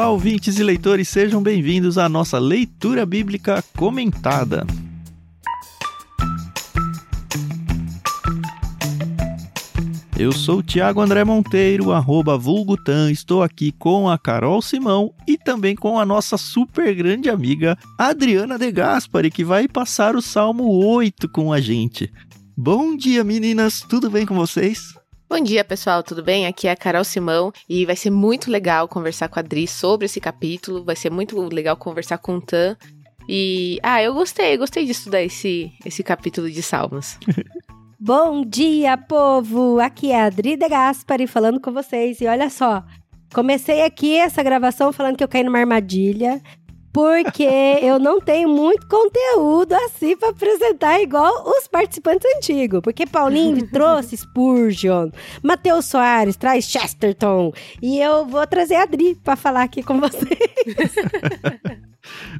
Olá, ouvintes e leitores, sejam bem-vindos à nossa leitura bíblica comentada. Eu sou o Thiago André Monteiro, arroba Vulgutan, estou aqui com a Carol Simão e também com a nossa super grande amiga Adriana De Gaspari, que vai passar o Salmo 8 com a gente. Bom dia, meninas, tudo bem com vocês? Bom dia, pessoal, tudo bem? Aqui é a Carol Simão e vai ser muito legal conversar com a Adri sobre esse capítulo, vai ser muito legal conversar com o Tan. E, ah, eu gostei, gostei de estudar esse, esse capítulo de Salmos. Bom dia, povo! Aqui é a Adri de Gaspari falando com vocês. E olha só, comecei aqui essa gravação falando que eu caí numa armadilha, porque eu não tenho muito conteúdo assim para apresentar igual os participantes antigos. Porque Paulinho trouxe Spurgeon, Matheus Soares traz Chesterton, e eu vou trazer a Adri para falar aqui com vocês.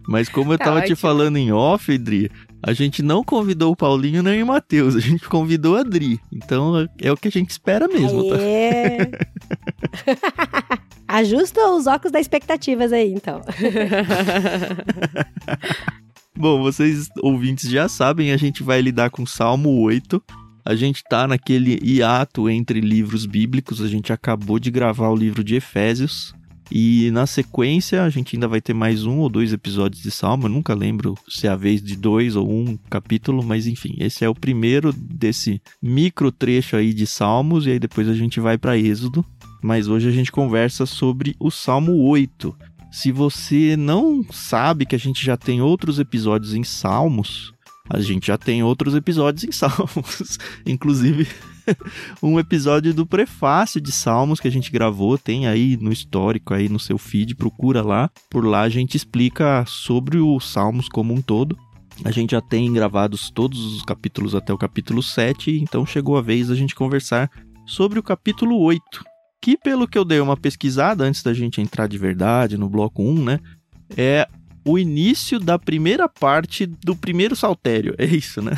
Mas como eu tá tava ótimo. te falando em off, Adri, a gente não convidou o Paulinho nem o Matheus, a gente convidou a Adri. Então é o que a gente espera mesmo, tá? É. Ajusta os óculos das expectativas aí, então. Bom, vocês ouvintes já sabem, a gente vai lidar com Salmo 8. A gente tá naquele hiato entre livros bíblicos, a gente acabou de gravar o livro de Efésios. E na sequência, a gente ainda vai ter mais um ou dois episódios de Salmo. Eu nunca lembro se é a vez de dois ou um capítulo, mas enfim, esse é o primeiro desse micro trecho aí de Salmos. E aí depois a gente vai para Êxodo. Mas hoje a gente conversa sobre o Salmo 8. Se você não sabe que a gente já tem outros episódios em Salmos, a gente já tem outros episódios em Salmos. Inclusive, um episódio do prefácio de Salmos que a gente gravou, tem aí no histórico, aí no seu feed, procura lá. Por lá a gente explica sobre os Salmos como um todo. A gente já tem gravados todos os capítulos até o capítulo 7, então chegou a vez da gente conversar sobre o capítulo 8. Que, pelo que eu dei uma pesquisada antes da gente entrar de verdade no bloco 1, né? É o início da primeira parte do primeiro saltério. É isso, né?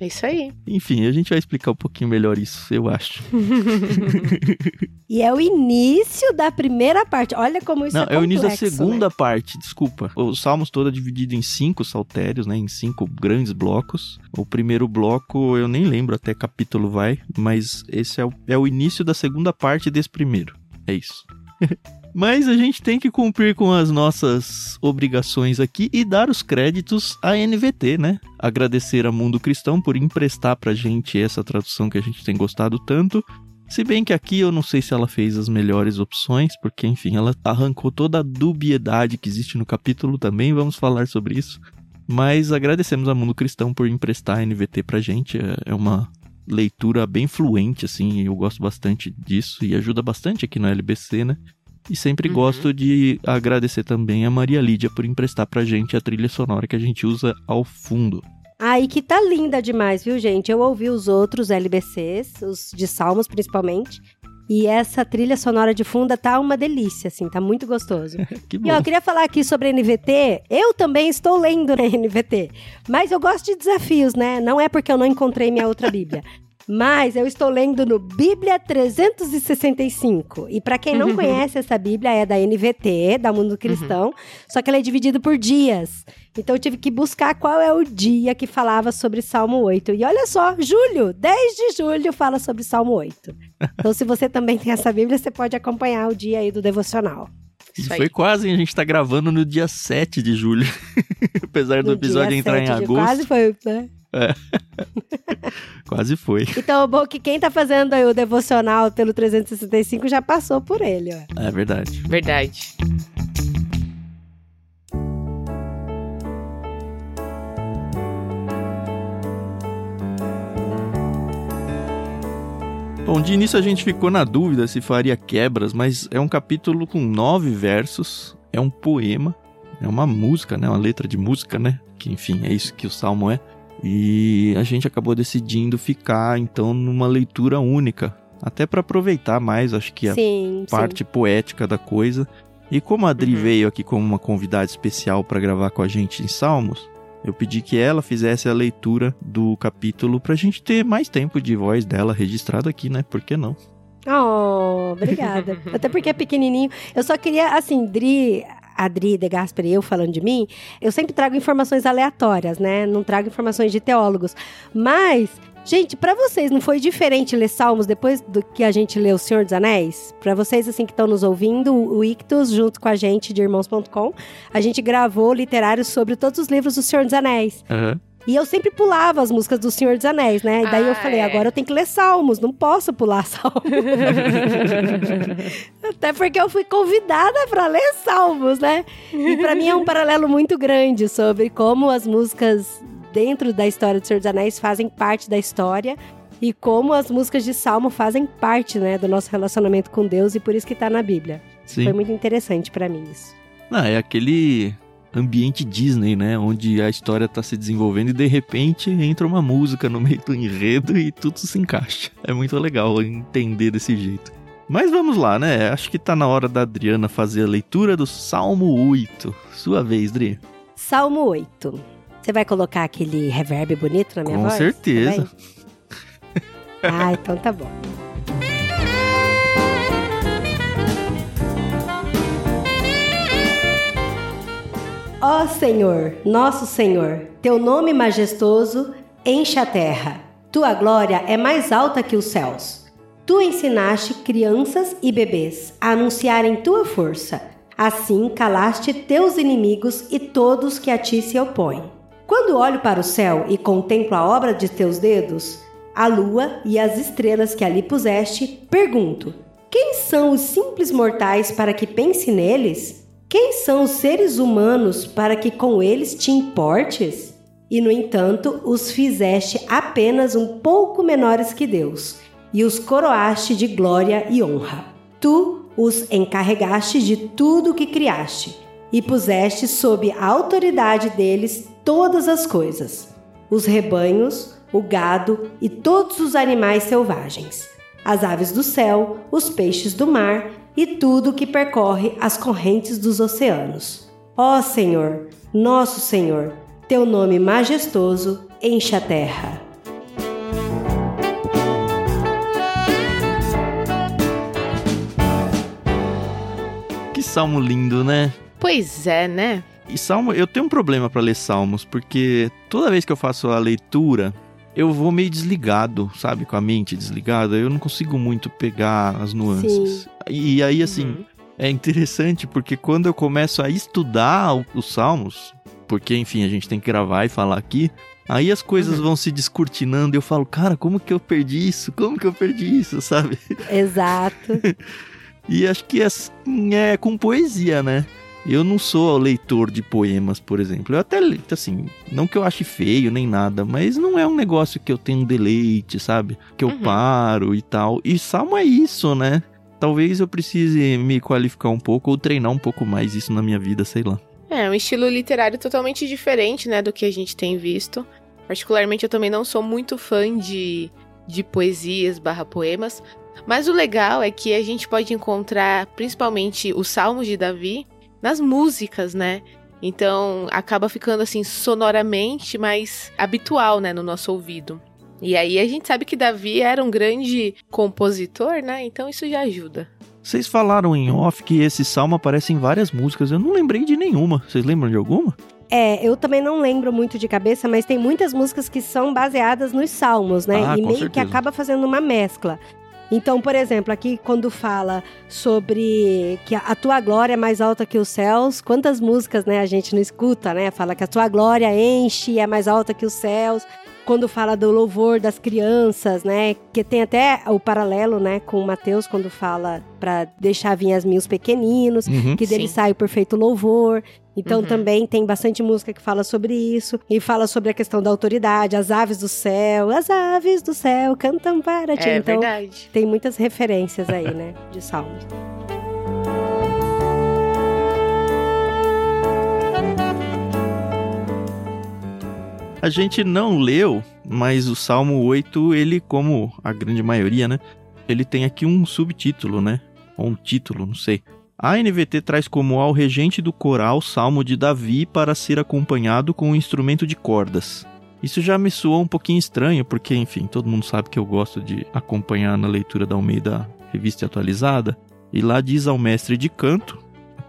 É isso aí. Enfim, a gente vai explicar um pouquinho melhor isso, eu acho. e é o início da primeira parte. Olha como isso Não, é complexo, é o início da segunda né? parte, desculpa. O Salmos todo é dividido em cinco saltérios, né? Em cinco grandes blocos. O primeiro bloco, eu nem lembro até capítulo vai, mas esse é o, é o início da segunda parte desse primeiro. É isso. Mas a gente tem que cumprir com as nossas obrigações aqui e dar os créditos à NVT, né? Agradecer a Mundo Cristão por emprestar pra gente essa tradução que a gente tem gostado tanto. Se bem que aqui eu não sei se ela fez as melhores opções, porque enfim, ela arrancou toda a dubiedade que existe no capítulo também, vamos falar sobre isso. Mas agradecemos a Mundo Cristão por emprestar a NVT pra gente, é, é uma leitura bem fluente, assim, eu gosto bastante disso e ajuda bastante aqui no LBC, né? E sempre uhum. gosto de agradecer também a Maria Lídia por emprestar pra gente a trilha sonora que a gente usa ao fundo. Aí que tá linda demais, viu, gente? Eu ouvi os outros LBCs, os de Salmos principalmente. E essa trilha sonora de fundo tá uma delícia, assim, tá muito gostoso. que bom. E ó, eu queria falar aqui sobre NVT. Eu também estou lendo na NVT, mas eu gosto de desafios, né? Não é porque eu não encontrei minha outra Bíblia. Mas eu estou lendo no Bíblia 365. E para quem não conhece, essa Bíblia é da NVT, da Mundo Cristão, uhum. só que ela é dividida por dias. Então eu tive que buscar qual é o dia que falava sobre Salmo 8. E olha só, julho, 10 de julho fala sobre Salmo 8. Então se você também tem essa Bíblia, você pode acompanhar o dia aí do devocional. Isso foi quase, a gente tá gravando no dia 7 de julho. Apesar do no episódio entrar em agosto. Quase foi, né? É. Quase foi. Então, bom que quem tá fazendo aí o devocional pelo 365 já passou por ele, ó. É verdade. Verdade. Bom, de início a gente ficou na dúvida se faria quebras, mas é um capítulo com nove versos, é um poema, é uma música, né? Uma letra de música, né? Que enfim, é isso que o salmo é. E a gente acabou decidindo ficar então numa leitura única, até para aproveitar mais, acho que a sim, parte sim. poética da coisa. E como a Adri uhum. veio aqui como uma convidada especial para gravar com a gente em Salmos, eu pedi que ela fizesse a leitura do capítulo pra gente ter mais tempo de voz dela registrado aqui, né? Por que não? Oh, obrigada. Até porque é pequenininho. Eu só queria, assim, Dri, a Dri de Gasper e eu falando de mim, eu sempre trago informações aleatórias, né? Não trago informações de teólogos. Mas Gente, para vocês não foi diferente ler Salmos depois do que a gente leu O Senhor dos Anéis? Para vocês assim que estão nos ouvindo, o Ictus junto com a gente de irmãos.com, a gente gravou literários sobre todos os livros do Senhor dos Anéis. Aham. E eu sempre pulava as músicas do Senhor dos Anéis, né? E daí Ah, eu falei, é. agora eu tenho que ler Salmos, não posso pular Salmos. Até porque eu fui convidada para ler Salmos, né? E para mim é um paralelo muito grande sobre como as músicas dentro da história do Senhor dos Anéis fazem parte da história e como as músicas de Salmo fazem parte, né, do nosso relacionamento com Deus e por isso que tá na Bíblia. Sim. Foi muito interessante para mim isso. Não, é aquele ambiente Disney, né? Onde a história tá se desenvolvendo e de repente entra uma música no meio do enredo e tudo se encaixa. É muito legal entender desse jeito. Mas vamos lá, né? Acho que tá na hora da Adriana fazer a leitura do Salmo 8. Sua vez, Dri. Salmo 8. Você vai colocar aquele reverb bonito na minha Com voz? certeza. Também? Ah, então tá bom. Ó Senhor, nosso Senhor, teu nome majestoso enche a terra. Tua glória é mais alta que os céus. Tu ensinaste crianças e bebês a anunciarem tua força. Assim calaste teus inimigos e todos que a ti se opõem. Quando olho para o céu e contemplo a obra de teus dedos, a lua e as estrelas que ali puseste, pergunto: quem são os simples mortais para que pense neles? Quem são os seres humanos para que com eles te importes? E no entanto, os fizeste apenas um pouco menores que Deus, e os coroaste de glória e honra. Tu os encarregaste de tudo o que criaste, e puseste sob a autoridade deles todas as coisas: os rebanhos, o gado e todos os animais selvagens, as aves do céu, os peixes do mar e tudo que percorre as correntes dos oceanos. Ó Senhor, nosso Senhor, teu nome majestoso enche a terra. Que salmo lindo, né? Pois é, né? E salmo, eu tenho um problema pra ler salmos, porque toda vez que eu faço a leitura, eu vou meio desligado, sabe? Com a mente desligada, eu não consigo muito pegar as nuances. E aí, assim, Uhum. é interessante porque quando eu começo a estudar os salmos, porque, enfim, a gente tem que gravar e falar aqui, aí as coisas Uhum. vão se descortinando e eu falo, cara, como que eu perdi isso? Como que eu perdi isso, sabe? Exato. E acho que assim é com poesia, né? Eu não sou leitor de poemas, por exemplo. Eu até, assim, não que eu ache feio nem nada, mas não é um negócio que eu tenho um deleite, sabe? Que eu Uhum. paro e tal. E salmo é isso, né? Talvez eu precise me qualificar um pouco ou treinar um pouco mais isso na minha vida, sei lá. É um estilo literário totalmente diferente, né, do que a gente tem visto. Particularmente, eu também não sou muito fã de, de poesias barra poemas. Mas o legal é que a gente pode encontrar, principalmente, os salmos de Davi nas músicas, né? Então, acaba ficando, assim, sonoramente mais habitual, né, no nosso ouvido. E aí, a gente sabe que Davi era um grande compositor, né? Então, isso já ajuda. Vocês falaram em off que esse salmo aparece em várias músicas. Eu não lembrei de nenhuma. Vocês lembram de alguma? É, eu também não lembro muito de cabeça, mas tem muitas músicas que são baseadas nos salmos, né? Ah, e com meio que certeza. acaba fazendo uma mescla. Então, por exemplo, aqui quando fala sobre que a- tua glória é mais alta que os céus, quantas músicas, né, a gente não escuta, né? Fala que a tua glória enche é mais alta que os céus. Quando fala do louvor das crianças, né? Que tem até o paralelo, né, com Mateus quando fala para deixar vir as minhas pequeninos Uhum. que dele Sim. sai o perfeito louvor. Então Uhum. também tem bastante música que fala sobre isso e fala sobre a questão da autoridade, as aves do céu, as aves do céu cantam para ti. É então verdade. tem muitas referências aí, né, de salmos. A gente não leu, mas o Salmo 8, ele, como a grande maioria, né? Ele tem aqui um subtítulo, né? Ou um título, não sei. A NVT traz como ao regente do coral Salmo de Davi para ser acompanhado com um instrumento de cordas. Isso já me soou um pouquinho estranho, porque, enfim, todo mundo sabe que eu gosto de acompanhar na leitura da Almeida revista atualizada, e lá diz ao mestre de canto,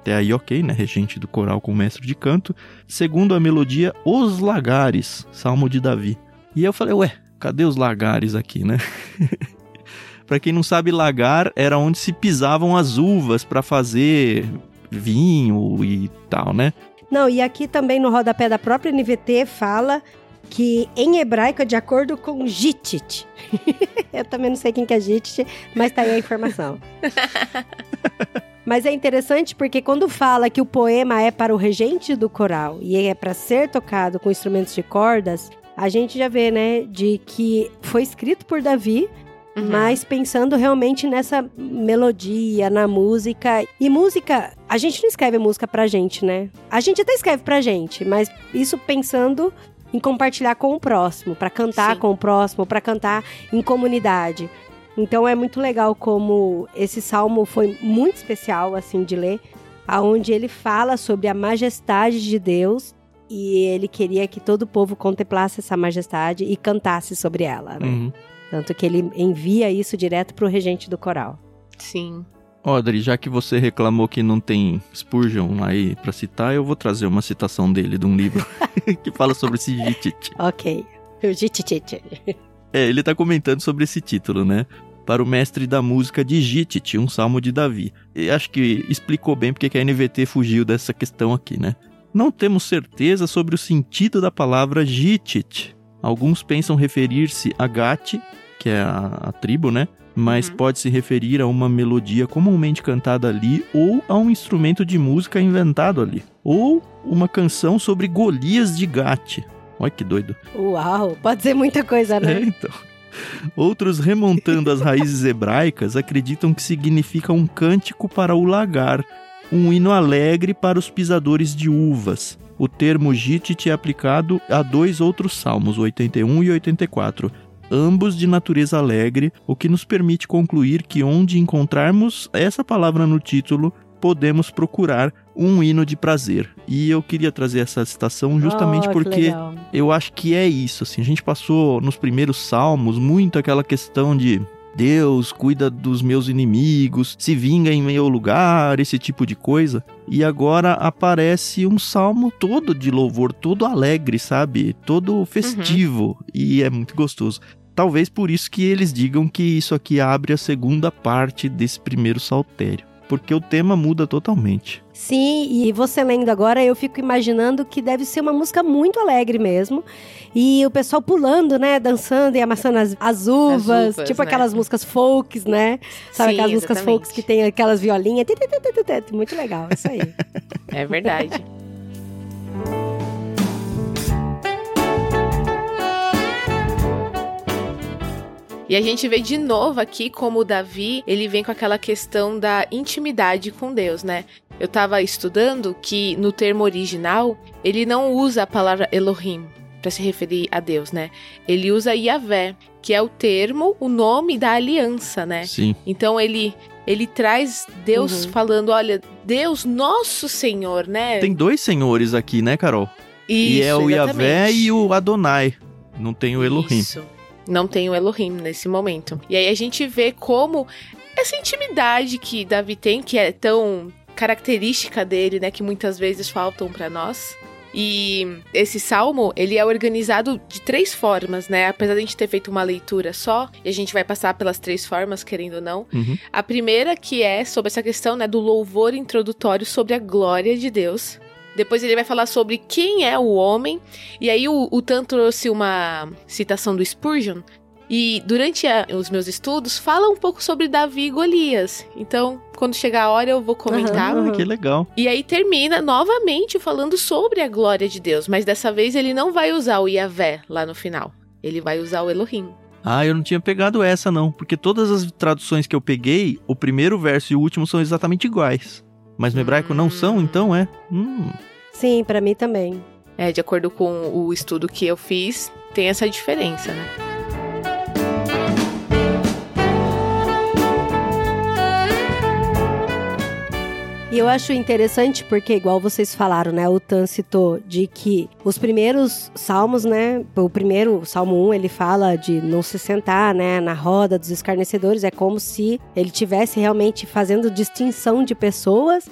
até aí ok, né? Regente do coral com mestre de canto, segundo a melodia Os Lagares, Salmo de Davi. E eu falei, ué, cadê os lagares aqui, né? para quem não sabe, lagar era onde se pisavam as uvas para fazer vinho e tal, né? Não, e aqui também no rodapé da própria NVT fala que em hebraico é de acordo com Gitit. Eu também não sei quem que é Gitit, mas tá aí a informação. mas é interessante porque quando fala que o poema é para o regente do coral e é para ser tocado com instrumentos de cordas, a gente já vê, né, de que foi escrito por Davi, Uhum. mas pensando realmente nessa melodia, na música. E música, a gente não escreve música pra gente, né? A gente até escreve pra gente, mas isso pensando em compartilhar com o próximo, para cantar Sim. com o próximo, para cantar em comunidade. Então é muito legal como esse salmo foi muito especial assim de ler, aonde ele fala sobre a majestade de Deus e ele queria que todo o povo contemplasse essa majestade e cantasse sobre ela, né? Uhum. Tanto que ele envia isso direto para o regente do coral. Sim. Audrey, já que você reclamou que não tem Spurgeon aí para citar, eu vou trazer uma citação dele de um livro que fala sobre esse Jittit. Ok, o Jittit. É, ele tá comentando sobre esse título, né? Para o mestre da música de Jittit, um salmo de Davi. E acho que explicou bem porque que a NVT fugiu dessa questão aqui, né? Não temos certeza sobre o sentido da palavra Jittit. Alguns pensam referir-se a Gati, que é a, a tribo, né? Mas uhum. pode se referir a uma melodia comumente cantada ali ou a um instrumento de música inventado ali. Ou uma canção sobre Golias de Gati. Olha que doido. Uau, pode ser muita coisa, né? É, então. Outros, remontando as raízes hebraicas, acreditam que significa um cântico para o lagar, um hino alegre para os pisadores de uvas. O termo Gitit é aplicado a dois outros salmos, 81 e 84, ambos de natureza alegre, o que nos permite concluir que onde encontrarmos essa palavra no título, podemos procurar um hino de prazer. E eu queria trazer essa citação justamente oh, porque eu acho que é isso, assim, a gente passou nos primeiros salmos muito aquela questão de Deus cuida dos meus inimigos, se vinga em meu lugar, esse tipo de coisa. E agora aparece um salmo todo de louvor, todo alegre, sabe? Todo festivo. Uhum. E é muito gostoso. Talvez por isso que eles digam que isso aqui abre a segunda parte desse primeiro saltério porque o tema muda totalmente. Sim, e você lendo agora, eu fico imaginando que deve ser uma música muito alegre mesmo. E o pessoal pulando, né? Dançando e amassando as, as uvas. As uvas tipo né? aquelas músicas folks, né? Sabe Sim, aquelas exatamente. músicas folks que tem aquelas violinhas. Muito legal, isso aí. É verdade. E a gente vê de novo aqui como o Davi, ele vem com aquela questão da intimidade com Deus, né? Eu tava estudando que no termo original, ele não usa a palavra Elohim para se referir a Deus, né? Ele usa Yahvé, que é o termo, o nome da aliança, né? Sim. Então ele ele traz Deus uhum. falando, olha, Deus nosso Senhor, né? Tem dois senhores aqui, né, Carol? Isso, e é o Yahvé e o Adonai. Não tem o Elohim. Isso. Não tem o Elohim nesse momento. E aí a gente vê como essa intimidade que Davi tem, que é tão característica dele, né, que muitas vezes faltam para nós. E esse salmo, ele é organizado de três formas, né? Apesar de a gente ter feito uma leitura só, e a gente vai passar pelas três formas, querendo ou não. Uhum. A primeira que é sobre essa questão, né, do louvor introdutório sobre a glória de Deus. Depois ele vai falar sobre quem é o homem. E aí o, o Tan trouxe uma citação do Spurgeon. E durante a, os meus estudos, fala um pouco sobre Davi e Golias. Então, quando chegar a hora, eu vou comentar. Uhum, que legal. E aí termina novamente falando sobre a glória de Deus. Mas dessa vez ele não vai usar o Yahvé lá no final. Ele vai usar o Elohim. Ah, eu não tinha pegado essa não, porque todas as traduções que eu peguei, o primeiro verso e o último são exatamente iguais. Mas no hebraico não são, então é. Hum. Sim, para mim também. É, de acordo com o estudo que eu fiz, tem essa diferença, né? E eu acho interessante porque, igual vocês falaram, né? O Tan citou de que os primeiros salmos, né? O primeiro, Salmo 1, ele fala de não se sentar, né? Na roda dos escarnecedores. É como se ele tivesse realmente fazendo distinção de pessoas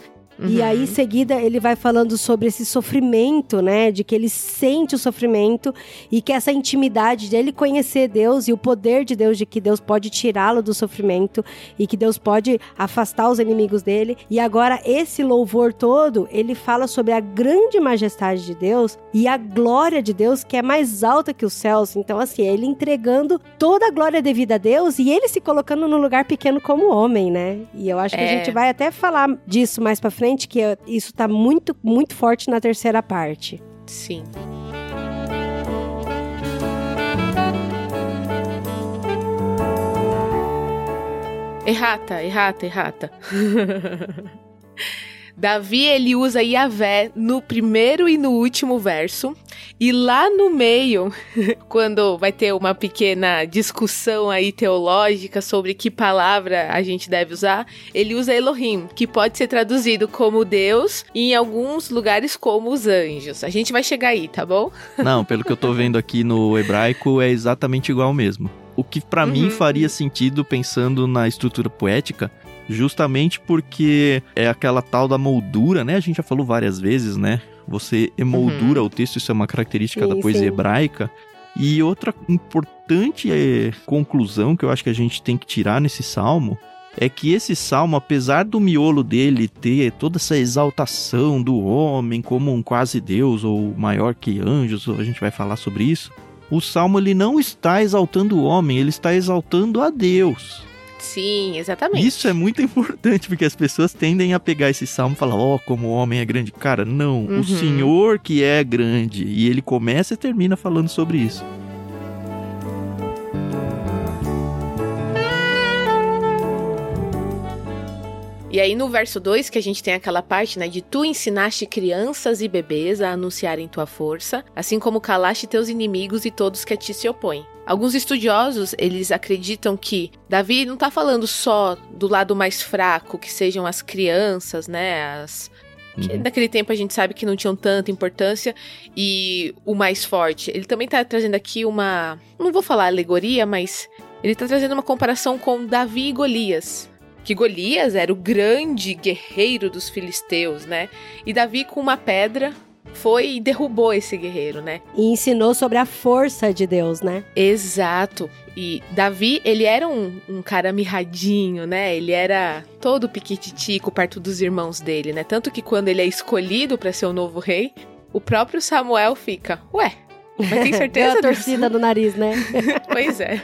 Uhum. E aí, em seguida, ele vai falando sobre esse sofrimento, né? De que ele sente o sofrimento e que essa intimidade dele conhecer Deus e o poder de Deus, de que Deus pode tirá-lo do sofrimento e que Deus pode afastar os inimigos dele. E agora, esse louvor todo, ele fala sobre a grande majestade de Deus e a glória de Deus que é mais alta que os céus. Então, assim, ele entregando toda a glória devida a Deus e ele se colocando no lugar pequeno como homem, né? E eu acho que a é. gente vai até falar disso mais pra frente que isso está muito, muito forte na terceira parte. Sim. Errata, errata, errata. Davi ele usa Yahvé no primeiro e no último verso. E lá no meio, quando vai ter uma pequena discussão aí teológica sobre que palavra a gente deve usar, ele usa Elohim, que pode ser traduzido como Deus e em alguns lugares como os anjos. A gente vai chegar aí, tá bom? Não, pelo que eu tô vendo aqui no hebraico é exatamente igual mesmo. O que para uhum. mim faria sentido pensando na estrutura poética justamente porque é aquela tal da moldura, né? A gente já falou várias vezes, né? Você emoldura uhum. o texto, isso é uma característica sim, da poesia sim. hebraica. E outra importante é, conclusão que eu acho que a gente tem que tirar nesse salmo é que esse salmo, apesar do miolo dele ter toda essa exaltação do homem como um quase Deus ou maior que anjos, a gente vai falar sobre isso, o salmo ele não está exaltando o homem, ele está exaltando a Deus. Sim, exatamente. Isso é muito importante, porque as pessoas tendem a pegar esse salmo e falar, ó, oh, como o homem é grande. Cara, não, uhum. o Senhor que é grande. E ele começa e termina falando sobre isso. E aí no verso 2 que a gente tem aquela parte, né, de tu ensinaste crianças e bebês a anunciarem tua força, assim como calaste teus inimigos e todos que a ti se opõem. Alguns estudiosos, eles acreditam que Davi não está falando só do lado mais fraco, que sejam as crianças, né, as que uhum. naquele tempo a gente sabe que não tinham tanta importância e o mais forte. Ele também está trazendo aqui uma, não vou falar alegoria, mas ele está trazendo uma comparação com Davi e Golias que Golias era o grande guerreiro dos filisteus, né? E Davi com uma pedra foi e derrubou esse guerreiro, né? E ensinou sobre a força de Deus, né? Exato. E Davi, ele era um, um cara mirradinho, né? Ele era todo piquititico perto dos irmãos dele, né? Tanto que quando ele é escolhido para ser o novo rei, o próprio Samuel fica, ué, mas tem certeza? Deu a torcida no nariz, né? pois é.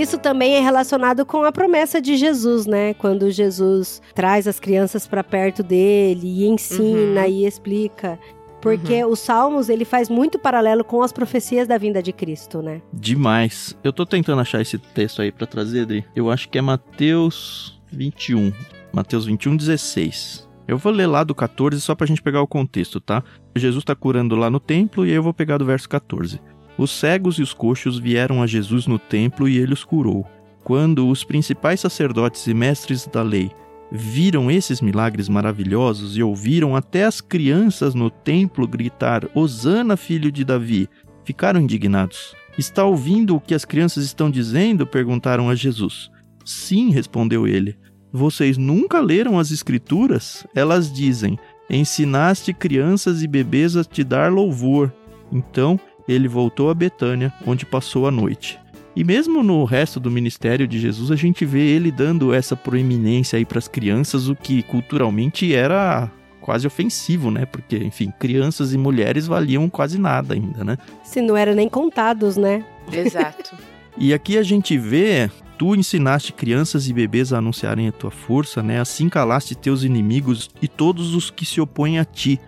Isso também é relacionado com a promessa de Jesus, né? Quando Jesus traz as crianças para perto dele e ensina uhum. e explica. Porque uhum. os Salmos, ele faz muito paralelo com as profecias da vinda de Cristo, né? Demais. Eu tô tentando achar esse texto aí para trazer, Adri. Eu acho que é Mateus 21. Mateus 21, 16. Eu vou ler lá do 14 só pra gente pegar o contexto, tá? Jesus tá curando lá no templo e aí eu vou pegar do verso 14. Os cegos e os coxos vieram a Jesus no templo e ele os curou. Quando os principais sacerdotes e mestres da lei viram esses milagres maravilhosos e ouviram até as crianças no templo gritar: Hosana, filho de Davi, ficaram indignados. Está ouvindo o que as crianças estão dizendo? perguntaram a Jesus. Sim, respondeu ele. Vocês nunca leram as Escrituras? Elas dizem: Ensinaste crianças e bebês a te dar louvor. Então ele voltou a Betânia, onde passou a noite. E mesmo no resto do ministério de Jesus, a gente vê ele dando essa proeminência aí para as crianças, o que culturalmente era quase ofensivo, né? Porque, enfim, crianças e mulheres valiam quase nada ainda, né? Se não eram nem contados, né? Exato. e aqui a gente vê Tu ensinaste crianças e bebês a anunciarem a tua força, né? Assim calaste teus inimigos e todos os que se opõem a ti.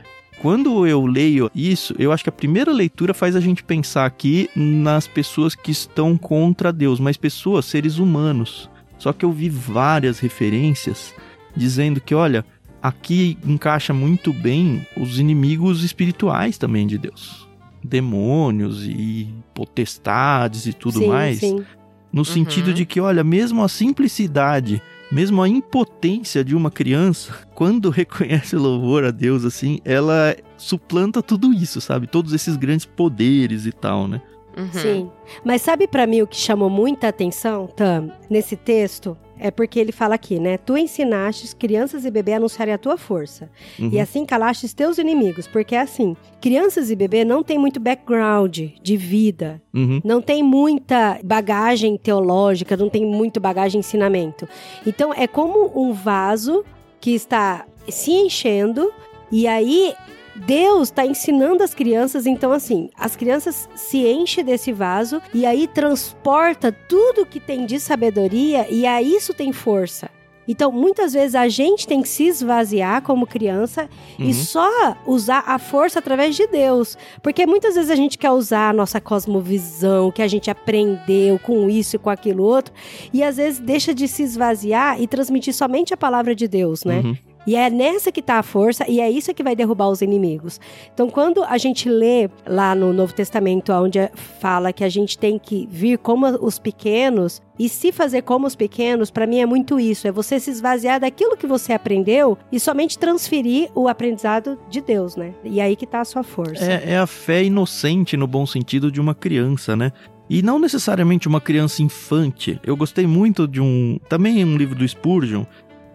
Quando eu leio isso, eu acho que a primeira leitura faz a gente pensar aqui nas pessoas que estão contra Deus, mas pessoas, seres humanos. Só que eu vi várias referências dizendo que, olha, aqui encaixa muito bem os inimigos espirituais também de Deus. demônios e potestades e tudo sim, mais. Sim. No sentido Uhum. de que, olha, mesmo a simplicidade, mesmo a impotência de uma criança, quando reconhece louvor a Deus assim, ela suplanta tudo isso, sabe? Todos esses grandes poderes e tal, né? Uhum. Sim. Mas sabe pra mim o que chamou muita atenção, Tam, nesse texto? É porque ele fala aqui, né? Tu ensinastes crianças e bebê a anunciarem a tua força. Uhum. E assim calastes teus inimigos. Porque é assim, crianças e bebê não têm muito background de vida. Uhum. Não tem muita bagagem teológica, não tem muito bagagem de ensinamento. Então é como um vaso que está se enchendo e aí Deus está ensinando as crianças, então assim, as crianças se enchem desse vaso e aí transporta tudo que tem de sabedoria e a isso tem força. Então, muitas vezes a gente tem que se esvaziar como criança Uhum. e só usar a força através de Deus. Porque muitas vezes a gente quer usar a nossa cosmovisão, que a gente aprendeu com isso e com aquilo outro, e às vezes deixa de se esvaziar e transmitir somente a palavra de Deus, né? Uhum. E é nessa que tá a força e é isso que vai derrubar os inimigos. Então, quando a gente lê lá no Novo Testamento, onde fala que a gente tem que vir como os pequenos e se fazer como os pequenos, pra mim é muito isso. É você se esvaziar daquilo que você aprendeu e somente transferir o aprendizado de Deus, né? E aí que tá a sua força. É, é a fé inocente no bom sentido de uma criança, né? E não necessariamente uma criança infante. Eu gostei muito de um. Também um livro do Spurgeon,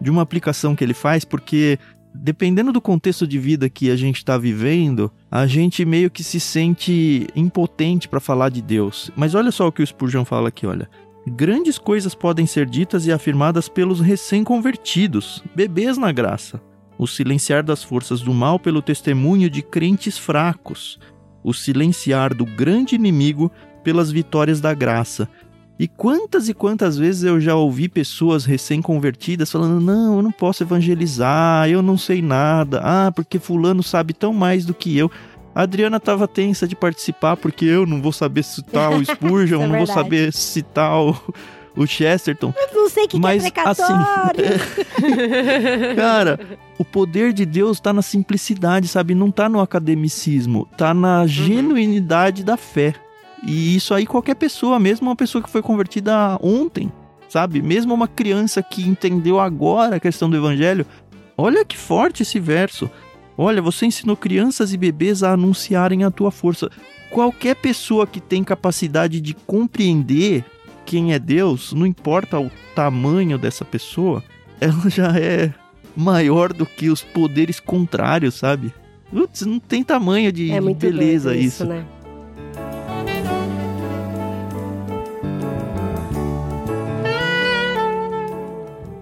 de uma aplicação que ele faz, porque dependendo do contexto de vida que a gente está vivendo, a gente meio que se sente impotente para falar de Deus. Mas olha só o que o Spurgeon fala aqui, olha. Grandes coisas podem ser ditas e afirmadas pelos recém-convertidos, bebês na graça. O silenciar das forças do mal pelo testemunho de crentes fracos. O silenciar do grande inimigo pelas vitórias da graça. E quantas e quantas vezes eu já ouvi pessoas recém-convertidas falando: não, eu não posso evangelizar, eu não sei nada, ah, porque Fulano sabe tão mais do que eu. A Adriana tava tensa de participar porque eu não vou saber citar o Spurgeon, Isso é não vou saber citar o, o Chesterton. Eu não sei o que, Mas, que é precatório. Cara, o poder de Deus tá na simplicidade, sabe? Não tá no academicismo, tá na genuinidade da fé. E isso aí qualquer pessoa, mesmo uma pessoa que foi convertida ontem, sabe? Mesmo uma criança que entendeu agora a questão do evangelho, olha que forte esse verso. Olha, você ensinou crianças e bebês a anunciarem a tua força. Qualquer pessoa que tem capacidade de compreender quem é Deus, não importa o tamanho dessa pessoa, ela já é maior do que os poderes contrários, sabe? Putz, não tem tamanho de, É de beleza doido isso. né?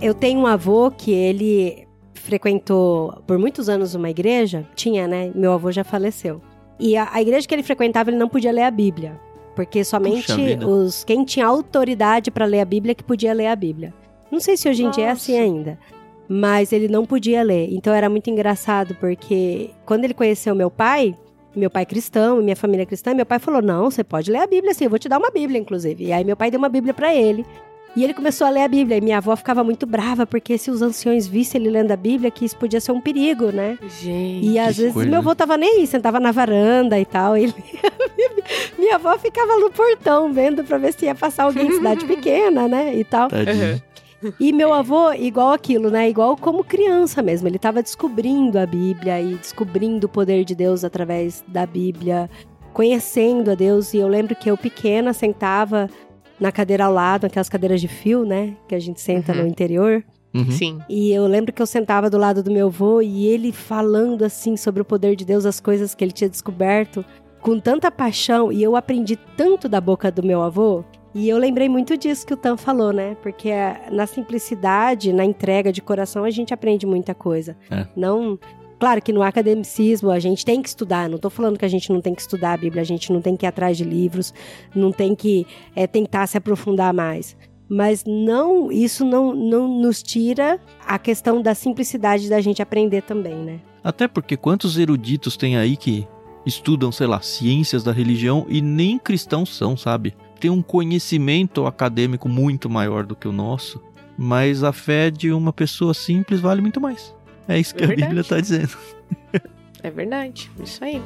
Eu tenho um avô que ele frequentou por muitos anos uma igreja. Tinha, né? Meu avô já faleceu. E a, a igreja que ele frequentava, ele não podia ler a Bíblia. Porque somente os quem tinha autoridade para ler a Bíblia que podia ler a Bíblia. Não sei se hoje em dia é assim Nossa. ainda. Mas ele não podia ler. Então era muito engraçado, porque quando ele conheceu meu pai, meu pai é cristão, minha família é cristã, meu pai falou: Não, você pode ler a Bíblia sim, eu vou te dar uma Bíblia, inclusive. E aí meu pai deu uma Bíblia pra ele. E ele começou a ler a Bíblia. E minha avó ficava muito brava, porque se os anciões vissem ele lendo a Bíblia, que isso podia ser um perigo, né? Gente. E às vezes coisa, meu avô tava nem aí, sentava na varanda e tal. E minha avó ficava no portão vendo pra ver se ia passar alguém em cidade pequena, né? E tal. Tadinho. E meu avô, igual aquilo, né? Igual como criança mesmo. Ele tava descobrindo a Bíblia e descobrindo o poder de Deus através da Bíblia, conhecendo a Deus. E eu lembro que eu, pequena, sentava na cadeira ao lado, aquelas cadeiras de fio, né? Que a gente senta Uhum. no interior. Uhum. Sim. E eu lembro que eu sentava do lado do meu avô e ele falando assim sobre o poder de Deus, as coisas que ele tinha descoberto, com tanta paixão. E eu aprendi tanto da boca do meu avô. E eu lembrei muito disso que o Tan falou, né? Porque eh, na simplicidade, na entrega de coração, a gente aprende muita coisa. É. Não. Claro que no academicismo a gente tem que estudar, não tô falando que a gente não tem que estudar a Bíblia, a gente não tem que ir atrás de livros, não tem que eh, tentar se aprofundar mais. Mas não, isso não, não nos tira a questão da simplicidade da gente aprender também, né? Até porque quantos eruditos tem aí que estudam, sei lá, ciências da religião e nem cristãos são, sabe? Tem um conhecimento acadêmico muito maior do que o nosso, mas a fé de uma pessoa simples vale muito mais. É isso que é a Bíblia está dizendo. é verdade, isso aí.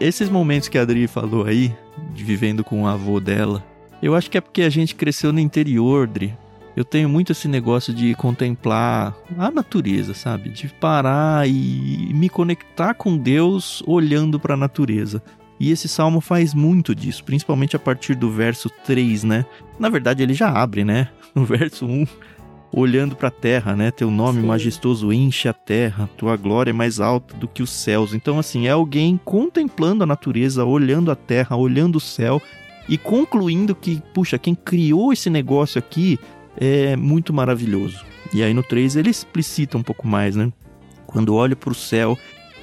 Esses momentos que a Adri falou aí, de vivendo com o avô dela, eu acho que é porque a gente cresceu no interior, Adri. Eu tenho muito esse negócio de contemplar a natureza, sabe? De parar e me conectar com Deus olhando para a natureza. E esse salmo faz muito disso, principalmente a partir do verso 3, né? Na verdade, ele já abre, né? No verso 1, olhando para a terra, né? Teu nome Sim. majestoso enche a terra, tua glória é mais alta do que os céus. Então, assim, é alguém contemplando a natureza, olhando a terra, olhando o céu e concluindo que, puxa, quem criou esse negócio aqui é muito maravilhoso. E aí no 3 ele explicita um pouco mais, né? Quando olho para o céu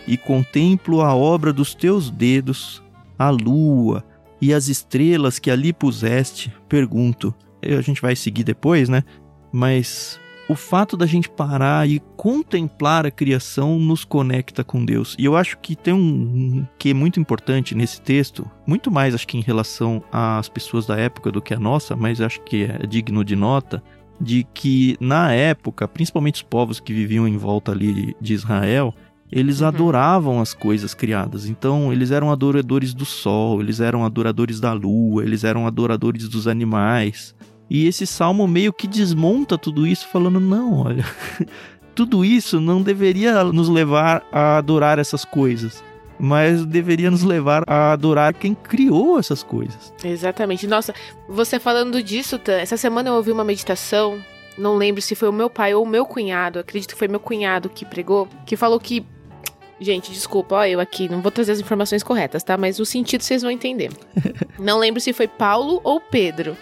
e contemplo a obra dos teus dedos, a lua e as estrelas que ali puseste, pergunto. A gente vai seguir depois, né? Mas o fato da gente parar e contemplar a criação nos conecta com Deus. E eu acho que tem um que é muito importante nesse texto, muito mais acho que em relação às pessoas da época do que a nossa, mas acho que é digno de nota, de que na época, principalmente os povos que viviam em volta ali de Israel, eles uhum. adoravam as coisas criadas. Então, eles eram adoradores do sol, eles eram adoradores da lua, eles eram adoradores dos animais. E esse salmo meio que desmonta tudo isso, falando: não, olha, tudo isso não deveria nos levar a adorar essas coisas. Mas deveria nos levar a adorar quem criou essas coisas. Exatamente. Nossa, você falando disso, essa semana eu ouvi uma meditação não lembro se foi o meu pai ou o meu cunhado, acredito que foi meu cunhado que pregou, que falou que. Gente, desculpa, ó, eu aqui não vou trazer as informações corretas, tá? Mas o sentido vocês vão entender. não lembro se foi Paulo ou Pedro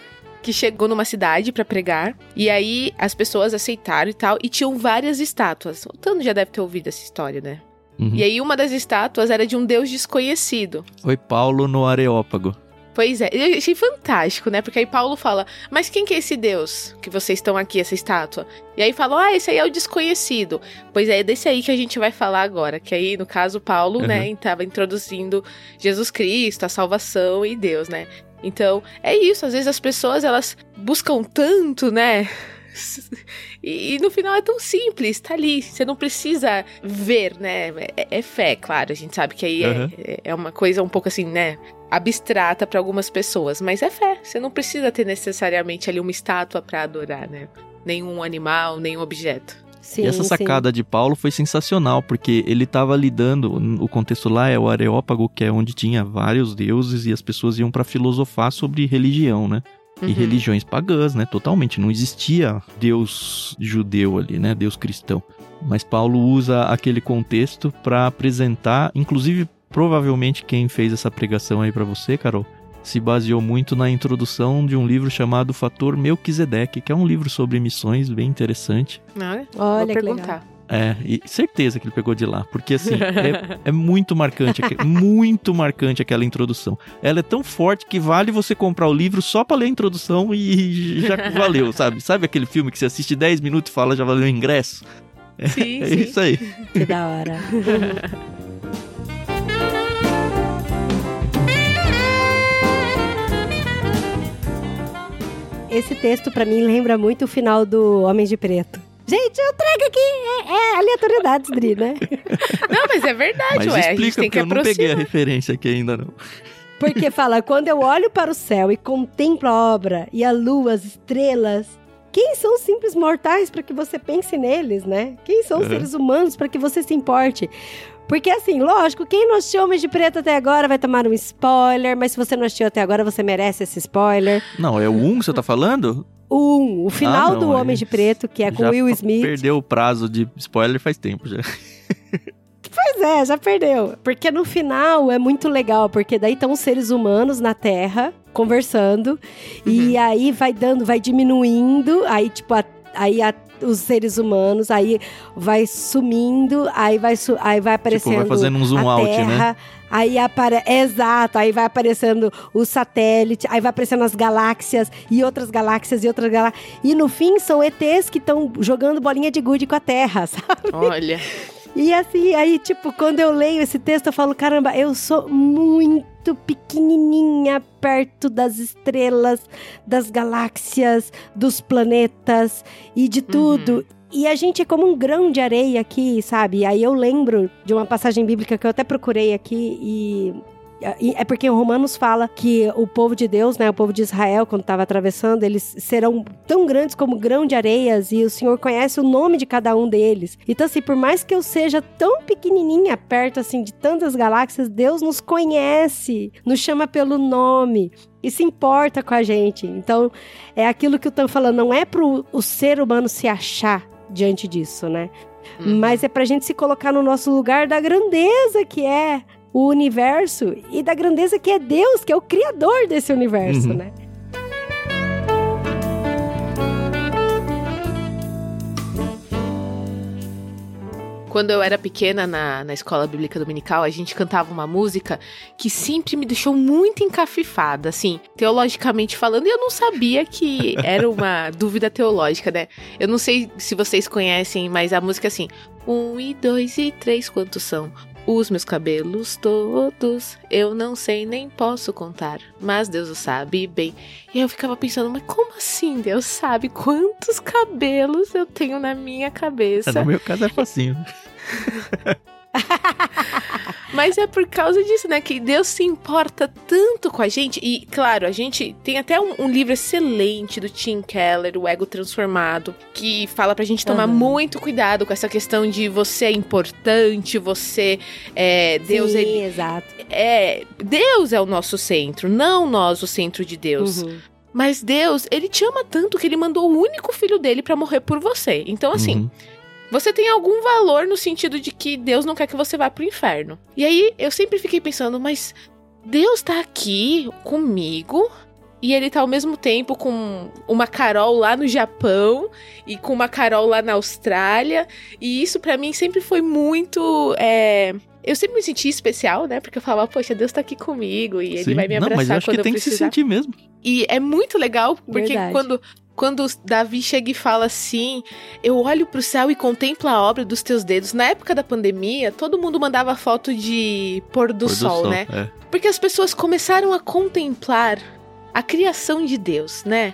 que chegou numa cidade para pregar. E aí as pessoas aceitaram e tal. E tinham várias estátuas. O Tano já deve ter ouvido essa história, né? Uhum. E aí uma das estátuas era de um deus desconhecido. Foi Paulo no Areópago. Pois é, eu achei fantástico, né? Porque aí Paulo fala, mas quem que é esse Deus que vocês estão aqui, essa estátua? E aí fala, ah, esse aí é o desconhecido. Pois é, é desse aí que a gente vai falar agora. Que aí, no caso, Paulo, né, uhum. né, estava introduzindo Jesus Cristo, a salvação e Deus, né? Então, é isso. Às vezes as pessoas, elas buscam tanto, né? E, e, no final é tão simples, tá ali. Você não precisa ver, né? É, é fé, claro. A gente sabe que aí uhum. é, é uma coisa um pouco assim, né? Abstrata para algumas pessoas. Mas é fé. Você não precisa ter necessariamente ali uma estátua para adorar, né? Nenhum animal, nenhum objeto. Sim, e essa sacada sim. de Paulo foi sensacional, porque ele estava lidando, o contexto lá é o Areópago, que é onde tinha vários deuses e as pessoas iam para filosofar sobre religião, né? Uhum. E religiões pagãs, né? Totalmente. Não existia Deus judeu ali, né? Deus cristão. Mas Paulo usa aquele contexto para apresentar, inclusive, provavelmente quem fez essa pregação aí para você, Carol, se baseou muito na introdução de um livro chamado Fator Melquisedeque, que é um livro sobre missões bem interessante. Olha, Olha vou perguntar. É, e certeza que ele pegou de lá, porque assim, é, é, muito marcante, muito marcante aquela introdução. Ela é tão forte que vale você comprar o livro só para ler a introdução e já valeu, sabe? Sabe aquele filme que você assiste 10 minutos e fala já valeu o ingresso? Sim, é, sim. isso aí. Que da hora. esse texto para mim lembra muito o final do Homem de Preto. Gente, eu trago aqui. É, é aleatoriedade, Dri, né? Não, mas é verdade, mas ué. Explica, a gente tem que eu não peguei a referência aqui ainda, não. Porque fala, quando eu olho para o céu e contemplo a obra e a lua, as estrelas, quem são os simples mortais para que você pense neles, né? Quem são os uhum. seres humanos para que você se importe? Porque, assim, lógico, quem não assistiu Homem de Preto até agora vai tomar um spoiler, mas se você não assistiu até agora, você merece esse spoiler. Não, é o 1 que você tá falando? O 1, o final ah, não, do Homem de Preto, que é com Will Smith. Perdeu o prazo de spoiler faz tempo já. Pois é, já perdeu. Porque no final é muito legal, porque daí estão os seres humanos na Terra conversando, uhum. e aí vai dando, vai diminuindo, aí tipo, a, aí a os seres humanos, aí vai sumindo, aí vai, su aí vai aparecendo. Tipo, vai fazendo um zoom out, né? Aí aparece. Exato, aí vai aparecendo o satélite, aí vai aparecendo as galáxias e outras galáxias e outras galáxias. E no fim são ETs que estão jogando bolinha de gude com a Terra, sabe? Olha. E assim, aí, tipo, quando eu leio esse texto, eu falo: caramba, eu sou muito pequenininha perto das estrelas, das galáxias, dos planetas e de tudo. Uhum. E a gente é como um grão de areia aqui, sabe? Aí eu lembro de uma passagem bíblica que eu até procurei aqui e É porque o Romanos fala que o povo de Deus, né, o povo de Israel, quando estava atravessando, eles serão tão grandes como grão de areias e o Senhor conhece o nome de cada um deles. Então, assim, por mais que eu seja tão pequenininha, perto, assim, de tantas galáxias, Deus nos conhece, nos chama pelo nome e se importa com a gente. Então, é aquilo que eu tô falando, não é pro o ser humano se achar diante disso, né? Uhum. Mas é pra gente se colocar no nosso lugar da grandeza que é o universo e da grandeza que é Deus, que é o criador desse universo, uhum. né? Quando eu era pequena na, na escola bíblica dominical, a gente cantava uma música que sempre me deixou muito encafifada, assim, teologicamente falando, e eu não sabia que era uma dúvida teológica, né? Eu não sei se vocês conhecem, mas a música é assim: um e dois e três, quantos são? Os meus cabelos todos, eu não sei nem posso contar, mas Deus o sabe bem. E eu ficava pensando, mas como assim Deus sabe quantos cabelos eu tenho na minha cabeça? No meu caso é facinho. Mas é por causa disso, né? Que Deus se importa tanto com a gente. E, claro, a gente tem até um, um livro excelente do Tim Keller, O Ego Transformado, que fala pra gente tomar uhum. muito cuidado com essa questão de você é importante, você é. Deus Sim, ele, exato. É. Deus é o nosso centro, não nós o centro de Deus. Uhum. Mas Deus, ele te ama tanto que ele mandou o único filho dele para morrer por você. Então, assim. Uhum você tem algum valor no sentido de que Deus não quer que você vá pro inferno. E aí eu sempre fiquei pensando, mas Deus tá aqui comigo e ele tá ao mesmo tempo com uma Carol lá no Japão e com uma Carol lá na Austrália. E isso para mim sempre foi muito. É... Eu sempre me senti especial, né? Porque eu falava, poxa, Deus tá aqui comigo e ele vai me abraçar Não, mas eu acho quando que tem precisar. que se sentir mesmo. E é muito legal, porque Verdade. quando quando Davi chega e fala assim: Eu olho pro céu e contemplo a obra dos teus dedos. Na época da pandemia, todo mundo mandava foto de pôr do, pôr sol, do sol, né? É. Porque as pessoas começaram a contemplar a criação de Deus, né?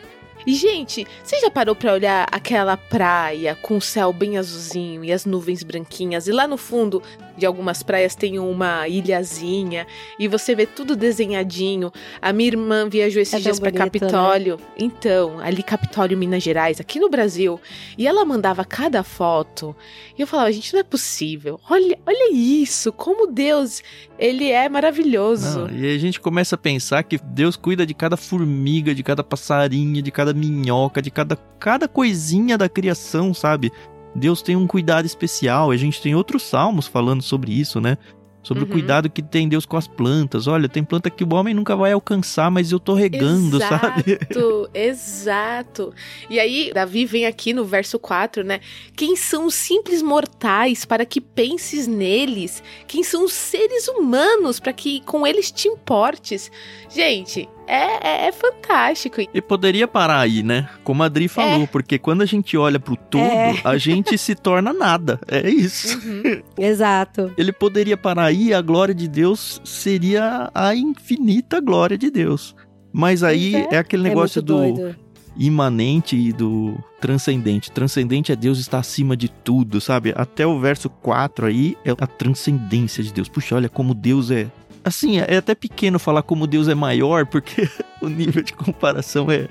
E, gente, você já parou para olhar aquela praia com o céu bem azulzinho e as nuvens branquinhas? E lá no fundo de algumas praias tem uma ilhazinha e você vê tudo desenhadinho. A minha irmã viajou esses é dias para Capitólio. Né? Então, ali Capitólio, Minas Gerais, aqui no Brasil. E ela mandava cada foto. E eu falava, gente, não é possível. Olha, olha isso, como Deus, ele é maravilhoso. Não, e a gente começa a pensar que Deus cuida de cada formiga, de cada passarinho, de cada minhoca, de cada cada coisinha da criação, sabe? Deus tem um cuidado especial. A gente tem outros salmos falando sobre isso, né? Sobre uhum. o cuidado que tem Deus com as plantas. Olha, tem planta que o homem nunca vai alcançar, mas eu tô regando, exato, sabe? Exato, exato. E aí, Davi vem aqui no verso 4, né? Quem são os simples mortais para que penses neles? Quem são os seres humanos para que com eles te importes? Gente, é, é, é, fantástico. E poderia parar aí, né? Como a Adri falou, é. porque quando a gente olha pro todo, é. a gente se torna nada. É isso. Uhum. Exato. Ele poderia parar aí, a glória de Deus seria a infinita glória de Deus. Mas aí é, é aquele é negócio do doido. imanente e do transcendente. Transcendente é Deus estar acima de tudo, sabe? Até o verso 4 aí é a transcendência de Deus. Puxa, olha como Deus é Assim, é até pequeno falar como Deus é maior, porque o nível de comparação é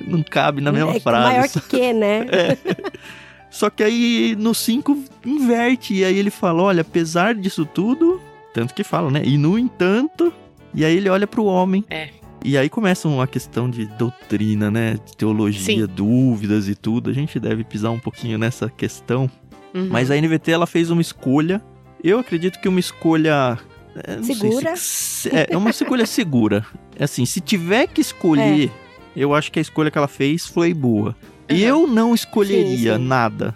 não cabe na mesma é frase. Maior que que, né? É. Só que aí no 5 inverte, e aí ele fala: olha, apesar disso tudo, tanto que fala, né? E no entanto, e aí ele olha para o homem. É. E aí começa uma questão de doutrina, né? De teologia, Sim. dúvidas e tudo. A gente deve pisar um pouquinho nessa questão. Uhum. Mas a NVT ela fez uma escolha. Eu acredito que uma escolha é, segura. Se, é, é uma escolha segura. É assim, se tiver que escolher, é. eu acho que a escolha que ela fez foi boa. Uhum. Eu não escolheria sim, sim. nada.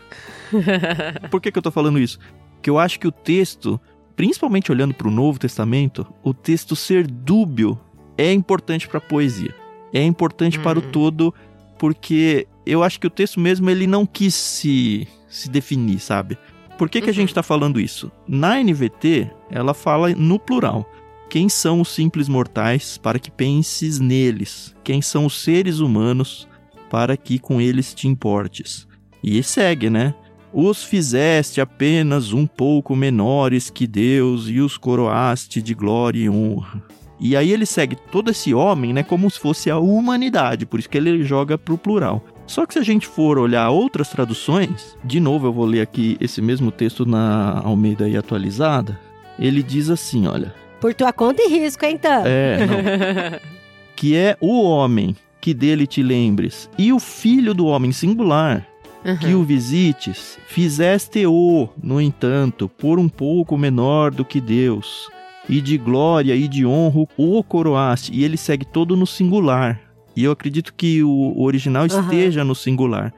Por que, que eu tô falando isso? Porque eu acho que o texto, principalmente olhando para o Novo Testamento, o texto ser dúbio é importante para a poesia. É importante uhum. para o uhum. todo, porque eu acho que o texto mesmo ele não quis se, se definir, sabe? Por que, que a gente está uhum. falando isso? Na NVT, ela fala no plural. Quem são os simples mortais para que penses neles? Quem são os seres humanos para que com eles te importes? E segue, né? Os fizeste apenas um pouco menores que Deus e os coroaste de glória e honra. E aí ele segue todo esse homem, né, como se fosse a humanidade, por isso que ele joga pro plural. Só que se a gente for olhar outras traduções, de novo eu vou ler aqui esse mesmo texto na Almeida aí atualizada, ele diz assim, olha, Por tua conta e risco, então. é, não, que é o homem que dele te lembres e o filho do homem singular que o visites, fizeste-o, no entanto, por um pouco menor do que Deus, e de glória e de honra o coroaste. E ele segue todo no singular. E eu acredito que o original esteja no singular.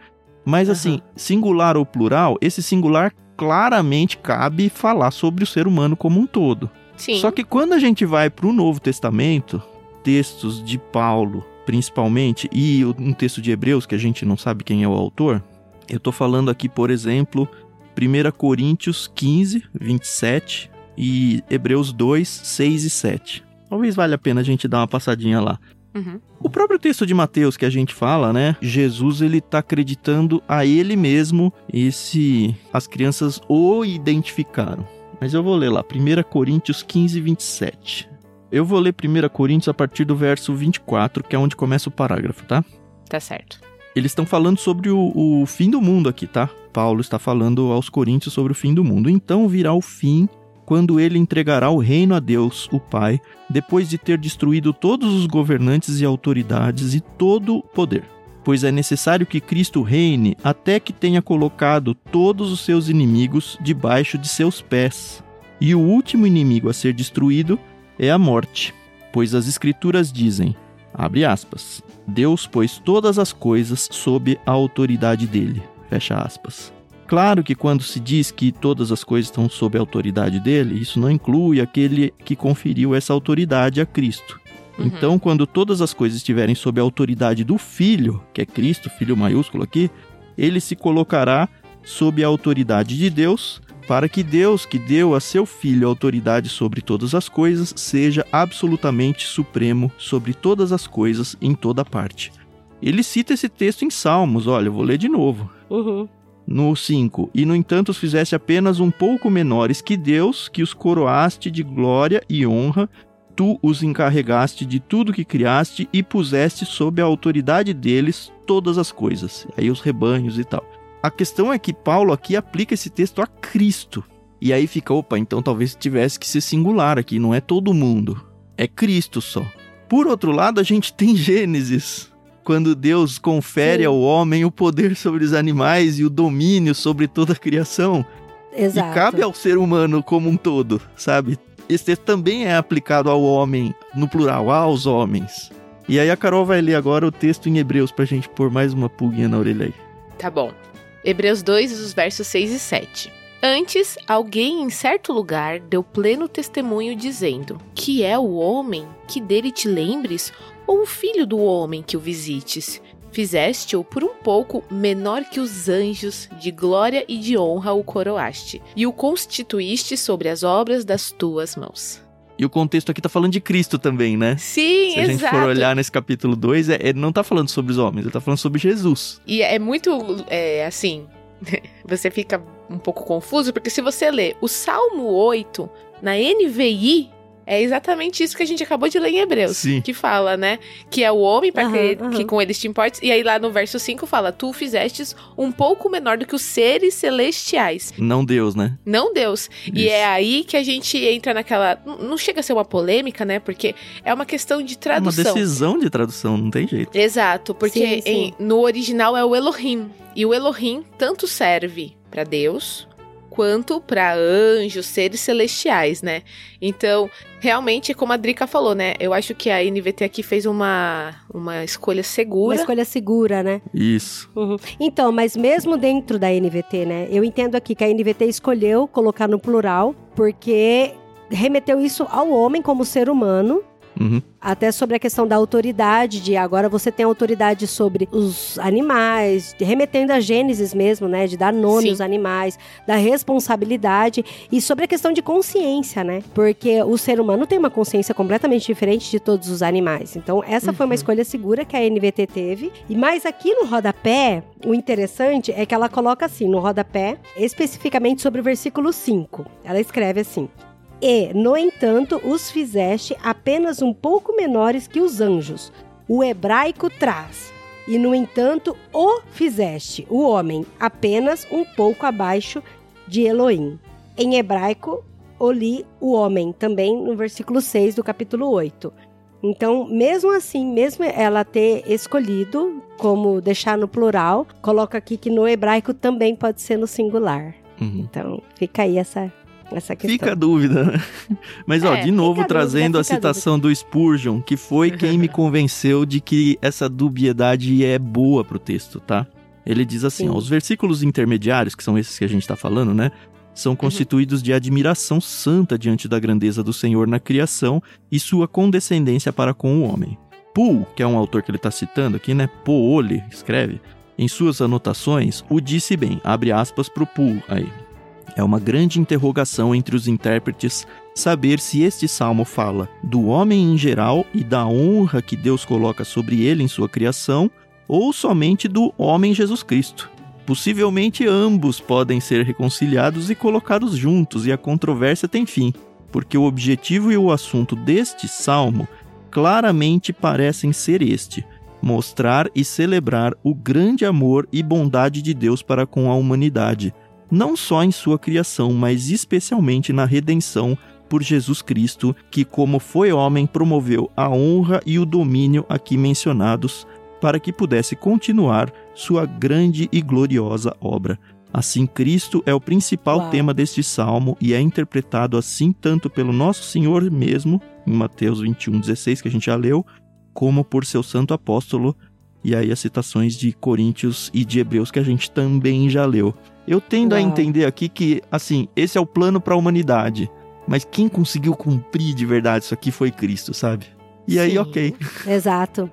Mas assim, singular ou plural, esse singular claramente cabe falar sobre o ser humano como um todo. Sim. Só que quando a gente vai para o Novo Testamento, textos de Paulo, principalmente, e um texto de Hebreus, que a gente não sabe quem é o autor, eu tô falando aqui, por exemplo, 1 Coríntios 15, 27 e Hebreus 2, 6 e 7. Talvez valha a pena a gente dar uma passadinha lá. Uhum. O próprio texto de Mateus que a gente fala, né? Jesus ele tá acreditando a ele mesmo esse as crianças o identificaram. Mas eu vou ler lá, 1 Coríntios 15, 27. Eu vou ler 1 Coríntios a partir do verso 24, que é onde começa o parágrafo, tá? Tá certo. Eles estão falando sobre o, o fim do mundo aqui, tá? Paulo está falando aos Coríntios sobre o fim do mundo. Então virá o fim quando ele entregará o reino a Deus, o Pai, depois de ter destruído todos os governantes e autoridades e todo o poder. Pois é necessário que Cristo reine até que tenha colocado todos os seus inimigos debaixo de seus pés. E o último inimigo a ser destruído é a morte. Pois as Escrituras dizem, abre aspas, Deus pôs todas as coisas sob a autoridade dele. Fecha aspas. Claro que quando se diz que todas as coisas estão sob a autoridade dele, isso não inclui aquele que conferiu essa autoridade a Cristo. Uhum. Então, quando todas as coisas estiverem sob a autoridade do Filho, que é Cristo, Filho maiúsculo aqui, ele se colocará sob a autoridade de Deus, para que Deus, que deu a seu Filho a autoridade sobre todas as coisas, seja absolutamente supremo sobre todas as coisas em toda parte. Ele cita esse texto em Salmos, olha, eu vou ler de novo. Uhum. No 5: E no entanto os fizeste apenas um pouco menores que Deus, que os coroaste de glória e honra, tu os encarregaste de tudo que criaste e puseste sob a autoridade deles todas as coisas. Aí os rebanhos e tal. A questão é que Paulo aqui aplica esse texto a Cristo. E aí fica, opa, então talvez tivesse que ser singular aqui, não é todo mundo. É Cristo só. Por outro lado, a gente tem Gênesis, quando Deus confere Sim. ao homem o poder sobre os animais e o domínio sobre toda a criação. Exato. E cabe ao ser humano como um todo, sabe? Esse texto também é aplicado ao homem, no plural, aos homens. E aí a Carol vai ler agora o texto em Hebreus pra gente pôr mais uma pulguinha na orelha aí. Tá bom. Hebreus 2, os versos 6 e 7. Antes, alguém em certo lugar deu pleno testemunho dizendo: Que é o homem que dele te lembres, ou o filho do homem que o visites? Fizeste-o por um pouco menor que os anjos, de glória e de honra o coroaste, e o constituíste sobre as obras das tuas mãos. E o contexto aqui tá falando de Cristo também, né? Sim, Se a gente exato. for olhar nesse capítulo 2, é, ele não tá falando sobre os homens, ele tá falando sobre Jesus. E é muito, é, assim, você fica um pouco confuso, porque se você ler o Salmo 8 na NVI, é exatamente isso que a gente acabou de ler em Hebreus. Sim. Que fala, né? Que é o homem para Aham, que, aham. que com eles te importes. E aí lá no verso 5 fala: Tu fizestes um pouco menor do que os seres celestiais. Não Deus, né? Não Deus. E Isso. é aí que a gente entra naquela. Não chega a ser uma polêmica, né? Porque é uma questão de É uma tradução. decisão de tradução, não tem jeito. Exato, porque Sim, sim. em- no original é o Elohim. E o Elohim tanto serve para Deus quanto para anjos, seres celestiais, né? Então, realmente, como a Drica falou, né? Eu acho que a NVT aqui fez uma, uma escolha Uma segura. escolha segura, né? Isso. Uhum. Então, mas mesmo dentro da NVT, né? Eu entendo aqui que a NVT escolheu colocar no plural, porque remeteu isso ao homem como ser humano. Uhum. Até sobre a questão da autoridade, de agora você tem autoridade sobre os animais, remetendo a Gênesis mesmo, né? De dar nome Sim. aos animais, da responsabilidade e sobre a questão de consciência, né? Porque o ser humano tem uma consciência completamente diferente de todos os animais. Então, essa foi uma Uhum. escolha segura que a NVT teve. E mais aqui no rodapé, o interessante é que ela coloca assim, no rodapé, especificamente sobre o versículo 5. Ela escreve assim: E, no entanto, os fizeste apenas um pouco menores que os anjos. O hebraico traz. E, no entanto, o fizeste, o homem, apenas um pouco abaixo de Elohim. Em hebraico, Oli, o homem, também no versículo 6 do capítulo 8. Então, mesmo assim, mesmo ela ter escolhido como deixar no plural, coloca aqui que no hebraico também pode ser no singular. Uhum. Então, fica aí essa, essa questão. Fica a dúvida, né? Mas, ó, É, de novo, a trazendo dúvida, a fica a citação do Spurgeon, que foi quem me convenceu de que essa dubiedade é boa pro texto, tá? Ele diz assim, Sim. ó, os versículos intermediários, que são esses que a gente tá falando, né? São constituídos de admiração santa diante da grandeza do Senhor na criação e sua condescendência para com o homem. Poole, que é um autor que ele tá citando aqui, né? Poole, escreve, em suas anotações, o disse bem, abre aspas pro Poole aí. É uma grande interrogação entre os intérpretes saber se este salmo fala do homem em geral e da honra que Deus coloca sobre ele em sua criação, ou somente do homem Jesus Cristo. Possivelmente ambos podem ser reconciliados e colocados juntos, e a controvérsia tem fim, porque o objetivo e o assunto deste salmo claramente parecem ser este: mostrar e celebrar o grande amor e bondade de Deus para com a humanidade não só em sua criação, mas especialmente na redenção por Jesus Cristo, que, como foi homem, promoveu a honra e o domínio aqui mencionados, para que pudesse continuar sua grande e gloriosa obra. Assim, Cristo é o principal Uau. tema deste salmo e é interpretado assim tanto pelo nosso Senhor mesmo, em Mateus 21, 16, que a gente já leu, como por seu santo apóstolo, e aí as citações de Coríntios e de Hebreus que a gente também já leu. Eu tendo a Uau. entender aqui que, assim, esse é o plano para a humanidade, mas quem conseguiu cumprir de verdade isso aqui foi Cristo, sabe? E aí, Sim. ok. Exato.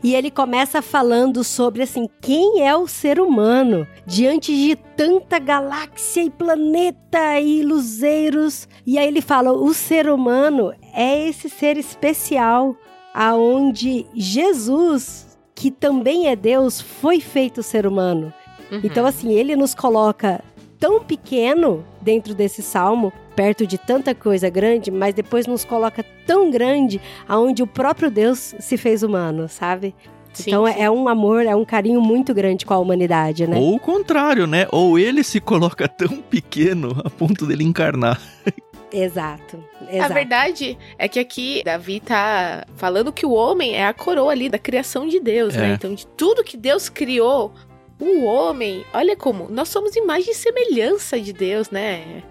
E ele começa falando sobre assim, quem é o ser humano diante de tanta galáxia e planeta e luzeiros. E aí ele fala, o ser humano é esse ser especial aonde Jesus, que também é Deus, foi feito ser humano. Uhum. Então, assim, ele nos coloca tão pequeno dentro desse salmo, perto de tanta coisa grande, mas depois nos coloca tão grande aonde o próprio Deus se fez humano, sabe? Sim, então sim. é um amor, é um carinho muito grande com a humanidade, né? Ou o contrário, né? Ou ele se coloca tão pequeno a ponto dele encarnar. Exato. A Exato. verdade é que aqui Davi tá falando que o homem é a coroa ali da criação de Deus, É. né? Então, de tudo que Deus criou, o homem, olha como, nós somos imagem e semelhança de Deus, né?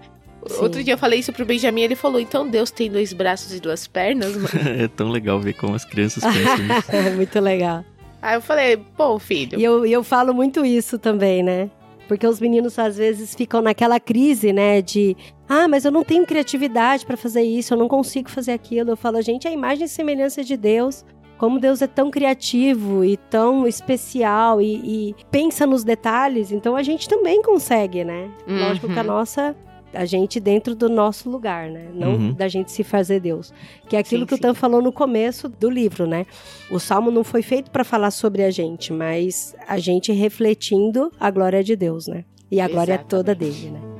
Sim. Outro dia eu falei isso pro Benjamin, ele falou: então Deus tem dois braços e duas pernas, mano. é tão legal ver como as crianças pensam nisso. muito legal. Aí eu falei: pô, filho. E eu, e eu falo muito isso também, né? Porque os meninos às vezes ficam naquela crise, né? De ah, mas eu não tenho criatividade pra fazer isso, eu não consigo fazer aquilo. Eu falo, gente, a imagem e semelhança de Deus. Como Deus é tão criativo e tão especial e, e pensa nos detalhes, então a gente também consegue, né? Lógico que a Uhum. nossa. A gente dentro do nosso lugar, né? Não Uhum. da gente se fazer Deus. Que é aquilo Sim, que o. Tan falou no começo do livro, né? O salmo não foi feito para falar sobre a gente, mas a gente refletindo a glória de Deus, né? E a glória toda Exatamente. dele, né?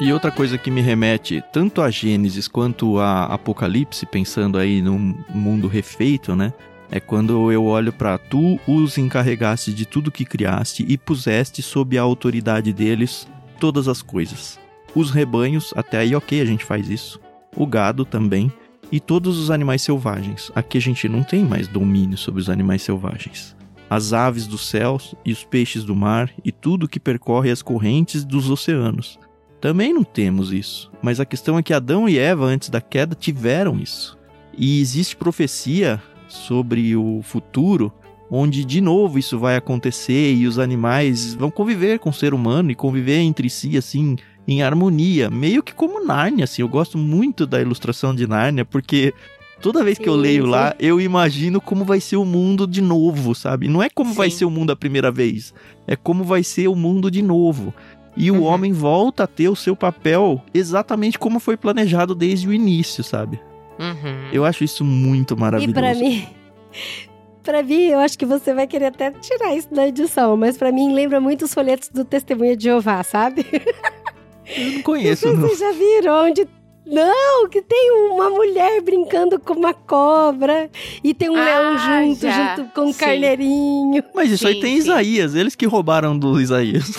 E outra coisa que me remete tanto a Gênesis quanto a Apocalipse, pensando aí num mundo refeito, né? É quando eu olho para tu os encarregaste de tudo que criaste e puseste sob a autoridade deles todas as coisas. Os rebanhos, até aí ok, a gente faz isso. O gado também. E todos os animais selvagens. Aqui a gente não tem mais domínio sobre os animais selvagens. As aves dos céus e os peixes do mar e tudo que percorre as correntes dos oceanos. Também não temos isso. Mas a questão é que Adão e Eva, antes da queda, tiveram isso. E existe profecia sobre o futuro, onde de novo isso vai acontecer e os animais vão conviver com o ser humano e conviver entre si, assim, em harmonia. Meio que como Nárnia, assim. Eu gosto muito da ilustração de Nárnia, porque toda vez que eu leio sim. lá, eu imagino como vai ser o mundo de novo, sabe? Não é como vai Sim. ser o mundo a primeira vez, é como vai ser o mundo de novo. E o Uhum. homem volta a ter o seu papel exatamente como foi planejado desde o início, sabe? Uhum. Eu acho isso muito E maravilhoso. pra mim, Pra mim, eu acho que você vai querer até tirar isso da edição, mas pra mim lembra muito os folhetos do Testemunha de Jeová, sabe? Eu não conheço, não. Vocês já viram onde não, que tem uma mulher brincando com uma cobra e tem um Ah, leão junto, já. junto com um Sim. carneirinho. Mas isso aí Sim, tem sim. Isaías, eles que roubaram do Isaías.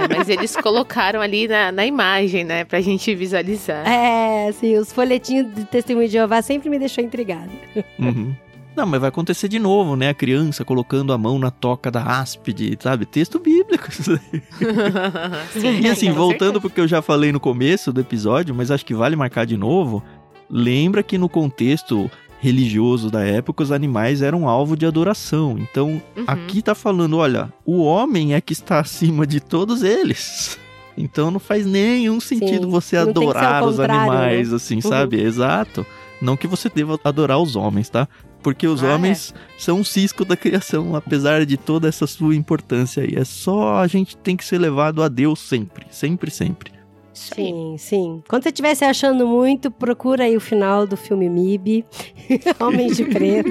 É, mas eles colocaram ali na, na imagem, né? Pra gente visualizar. É, assim, os folhetinhos de Testemunho de Jeová sempre me deixou intrigada. Uhum. Não, mas vai acontecer de novo, né? A criança colocando a mão na toca da áspide, sabe? Texto bíblico. Sim, E assim, voltando porque eu já falei no começo do episódio, mas acho que vale marcar de novo. Lembra que no contexto religioso da época, os animais eram alvo de adoração. Então, Uhum. aqui tá falando, olha, o homem é que está acima de todos eles. Então não faz nenhum sentido Sim, você adorar os contrário, animais, né? assim, Uhum. sabe? Exato. Não que você deva adorar os homens, tá? Porque os Ah, é. homens são um cisco da criação, apesar de toda essa sua importância aí. É só a gente tem que ser levado a Deus sempre, sempre, sempre. Isso aí. Sim, sim. Quando você estiver se achando muito, procura aí o final do filme MIB. Homens de Preto.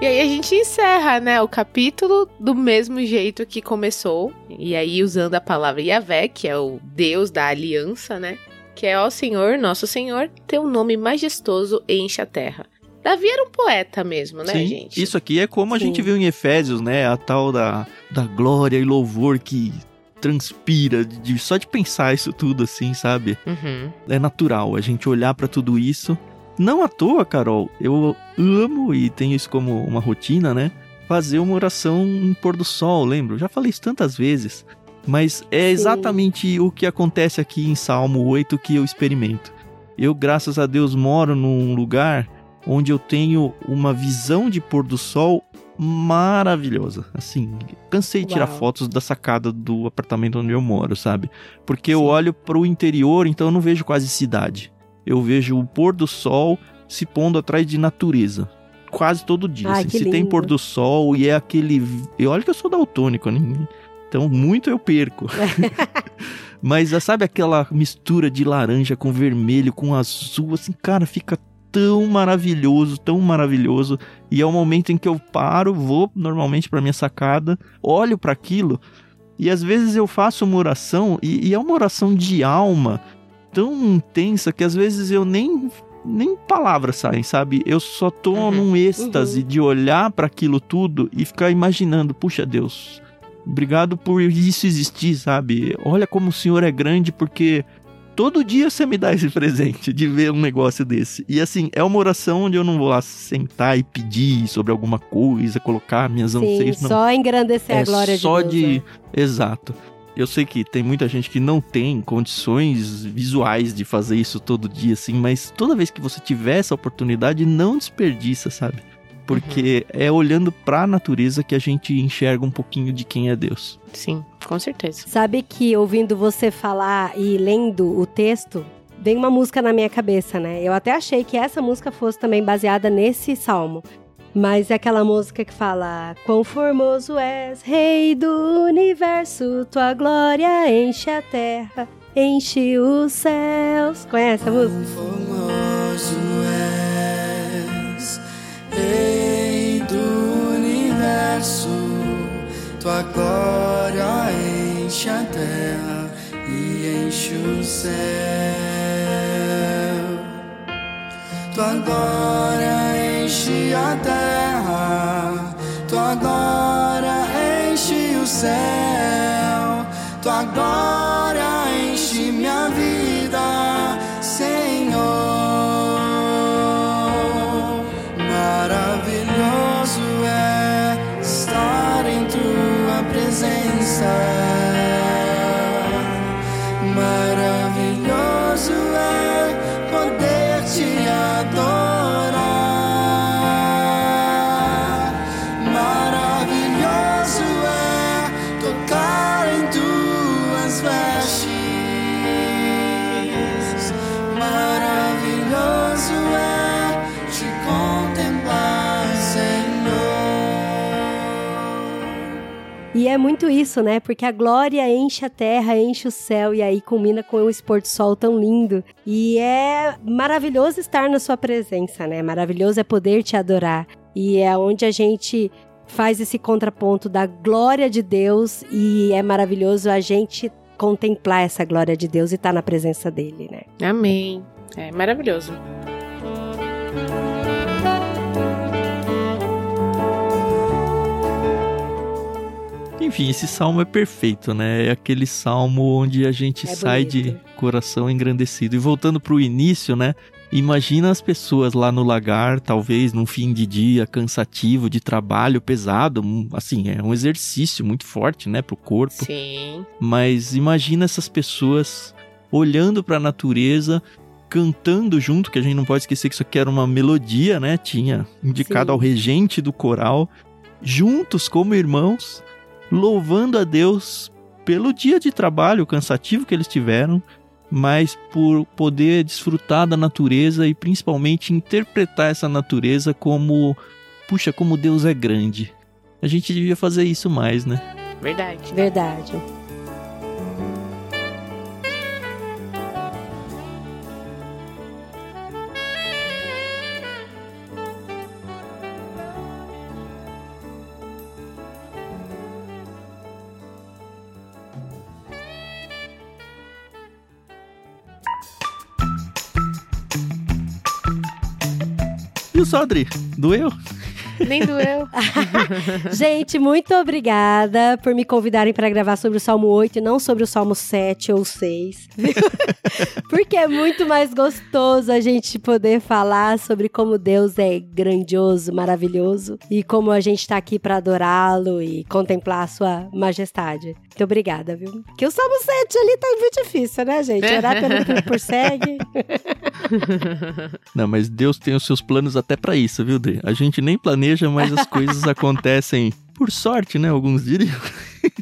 E aí a gente encerra, né, o capítulo do mesmo jeito que começou. E aí usando a palavra Yahvé, que é o Deus da aliança, né? Que é, ó Senhor, nosso Senhor, teu nome majestoso enche a terra. Davi era um poeta mesmo, né, Sim, gente? isso aqui é como a Sim. gente viu em Efésios, né? A tal da, da glória e louvor que transpira de, só de pensar isso tudo assim, sabe? Uhum. é natural a gente olhar pra tudo isso. Não à toa, Carol, eu amo e tenho isso como uma rotina, né? Fazer uma oração em pôr do sol, lembro? Já falei isso tantas vezes. Mas é Sim. exatamente o que acontece aqui em Salmo 8 que eu experimento. Eu, graças a Deus, moro num lugar onde eu tenho uma visão de pôr do sol maravilhosa. Assim, cansei de tirar Uau. fotos da sacada do apartamento onde eu moro, sabe? Porque eu Sim. olho pro interior, então eu não vejo quase cidade. Eu vejo o pôr do sol se pondo atrás de natureza. Quase todo dia. Ai, assim. Se tem lindo. pôr do sol e é aquele. E olha que eu sou daltônico, né? Então muito eu perco. Mas sabe aquela mistura de laranja com vermelho, com azul, assim, cara, fica tão maravilhoso, tão maravilhoso. E é o momento em que eu paro, vou normalmente pra minha sacada, olho para aquilo e às vezes eu faço uma oração e, e é uma oração de alma tão intensa que às vezes eu nem nem palavras saem, sabe? Eu só tô Uhum, num êxtase uhum. de olhar para aquilo tudo e ficar imaginando, puxa Deus, obrigado por isso existir, sabe? Olha como o Senhor é grande porque todo dia você me dá esse presente de ver um negócio desse. E assim, é uma oração onde eu não vou lá sentar e pedir sobre alguma coisa, colocar minhas Sim, anseios, não só engrandecer é a glória só de Deus. de né? exato eu sei que tem muita gente que não tem condições visuais de fazer isso todo dia assim mas toda vez que você tiver essa oportunidade não desperdiça sabe porque é olhando pra natureza que a gente enxerga um pouquinho de quem é Deus Sim, com certeza. Sabe que ouvindo você falar e lendo o texto, vem uma música na minha cabeça, né? Eu até achei que essa música fosse também baseada nesse salmo. Mas é aquela música que fala: Quão formoso és, Rei do universo, tua glória enche a terra, enche os céus. Conhece a música? Formoso és, Rei do universo, tua glória enche a terra e enche o céu. Tua glória enche a terra, tua glória enche o céu, tua glória é muito isso, né? Porque a glória enche a terra, enche o céu e aí culmina com o expor do sol tão lindo. E é maravilhoso estar na sua presença, né? Maravilhoso é poder te adorar. E é onde a gente faz esse contraponto da glória de Deus e é maravilhoso a gente contemplar essa glória de Deus e estar na presença dele, né? Amém. É maravilhoso. Enfim, esse salmo é perfeito, né? É aquele salmo onde a gente É sai bonito. de coração engrandecido. E voltando pro início, né? Imagina as pessoas lá no lagar, talvez num fim de dia cansativo, de trabalho pesado. Assim, é um exercício muito forte, né, pro corpo. Sim. Mas imagina essas pessoas olhando para a natureza, cantando junto, que a gente não pode esquecer que isso aqui era uma melodia, né? Tinha indicado Sim. ao regente do coral, juntos como irmãos, louvando a Deus pelo dia de trabalho cansativo que eles tiveram, mas por poder desfrutar da natureza e principalmente interpretar essa natureza como, puxa, como Deus é grande. A gente devia fazer isso mais, né? Verdade. Verdade. O Sodri? Doeu? Nem doeu. Gente, muito obrigada por me convidarem para gravar sobre o Salmo 8 e não sobre o Salmo 7 ou 6. viu? Porque é muito mais gostoso a gente poder falar sobre como Deus é grandioso, maravilhoso e como a gente tá aqui para adorá-lo e contemplar a sua majestade. Muito obrigada, viu? Que o Salmo 7 ali tá muito difícil, né, gente? Orar pelo que por segue. Não, mas Deus tem os seus planos até pra isso, viu, Dê? A gente nem planeja, mas as coisas acontecem por sorte, né? Alguns diriam.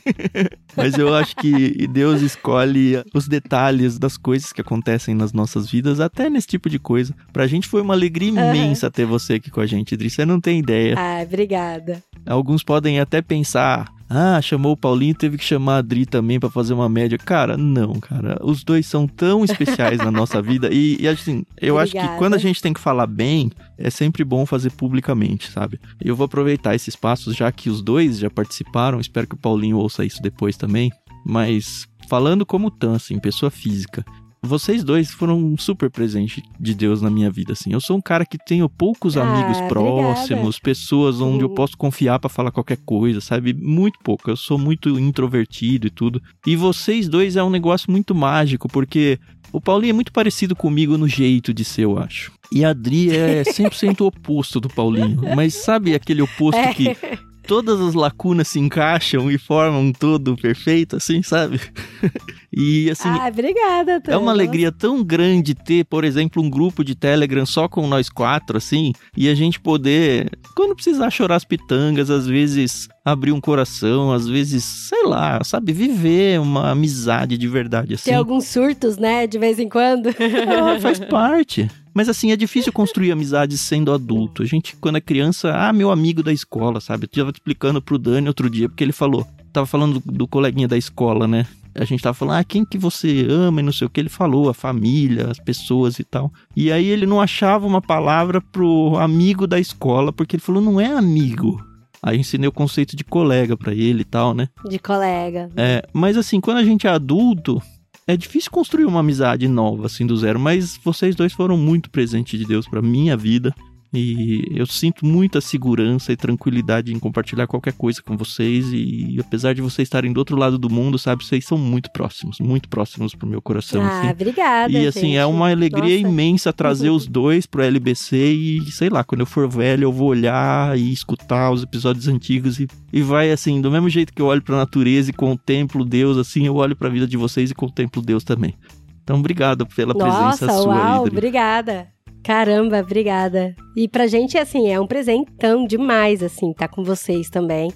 mas eu acho que Deus escolhe os detalhes das coisas que acontecem nas nossas vidas, até nesse tipo de coisa. Pra gente foi uma alegria imensa ter você aqui com a gente, Idris. Você não tem ideia. Ah, obrigada. Alguns podem até pensar, ah, chamou o Paulinho, teve que chamar a Adri também pra fazer uma média. Cara, não, cara. Os dois são tão especiais na nossa vida. E, e, assim, eu acho que Obrigada. quando a gente tem que falar bem, é sempre bom fazer publicamente, sabe? Eu vou aproveitar esse espaço, já que os dois já participaram. Espero que o Paulinho ouça isso depois também. Mas falando como Tan, assim, pessoa física. Vocês dois foram um super presente de Deus na minha vida, assim. Eu sou um cara que tenho poucos Ah, amigos obrigada. próximos, pessoas onde eu Uhum. posso confiar pra falar qualquer coisa, sabe? Muito pouco. Eu sou muito introvertido e tudo. E vocês dois é um negócio muito mágico, porque o Paulinho é muito parecido comigo no jeito de ser, eu acho. E a Adri é 100% o oposto do Paulinho. Mas sabe aquele oposto É. que todas as lacunas se encaixam e formam um todo perfeito, assim, sabe? e assim, ah, obrigada. é Tan. uma alegria tão grande ter, por exemplo, um grupo de Telegram só com nós quatro, assim, e a gente poder, quando precisar chorar as pitangas, às vezes abrir um coração, às vezes, sei lá, sabe, viver uma amizade de verdade, assim. Tem alguns surtos, né, de vez em quando. Ah, faz parte. Mas assim, é difícil construir amizades sendo adulto. A gente, quando é criança, ah, meu amigo da escola, sabe? Eu tava explicando pro Dani outro dia, porque ele falou, tava falando do, do coleguinha da escola, né? A gente tava falando, ah, quem que você ama e não sei o que. Ele falou, a família, as pessoas e tal. E aí ele não achava uma palavra pro amigo da escola, porque ele falou, não é amigo. Aí eu ensinei o conceito de colega pra ele e tal, né? De colega. É, mas assim, quando a gente é adulto, é difícil construir uma amizade nova, assim, do zero. Mas vocês dois foram muito presente de Deus pra minha vida. E eu sinto muita segurança e tranquilidade em compartilhar qualquer coisa com vocês. E apesar de vocês estarem do outro lado do mundo, sabe, vocês são muito próximos, muito próximos pro meu coração. ah, assim. obrigada. E assim, é gente. uma alegria Nossa. imensa trazer os dois pro LBC e, sei lá, quando eu for velho, eu vou olhar e escutar os episódios antigos e, e vai assim, do mesmo jeito que eu olho pra natureza e contemplo Deus, assim, eu olho pra vida de vocês e contemplo Deus também. Então, obrigado pela Nossa, presença sua uau, aí, Dri. obrigada. Caramba, obrigada. E pra gente, assim, é um presentão demais, assim, tá com vocês também.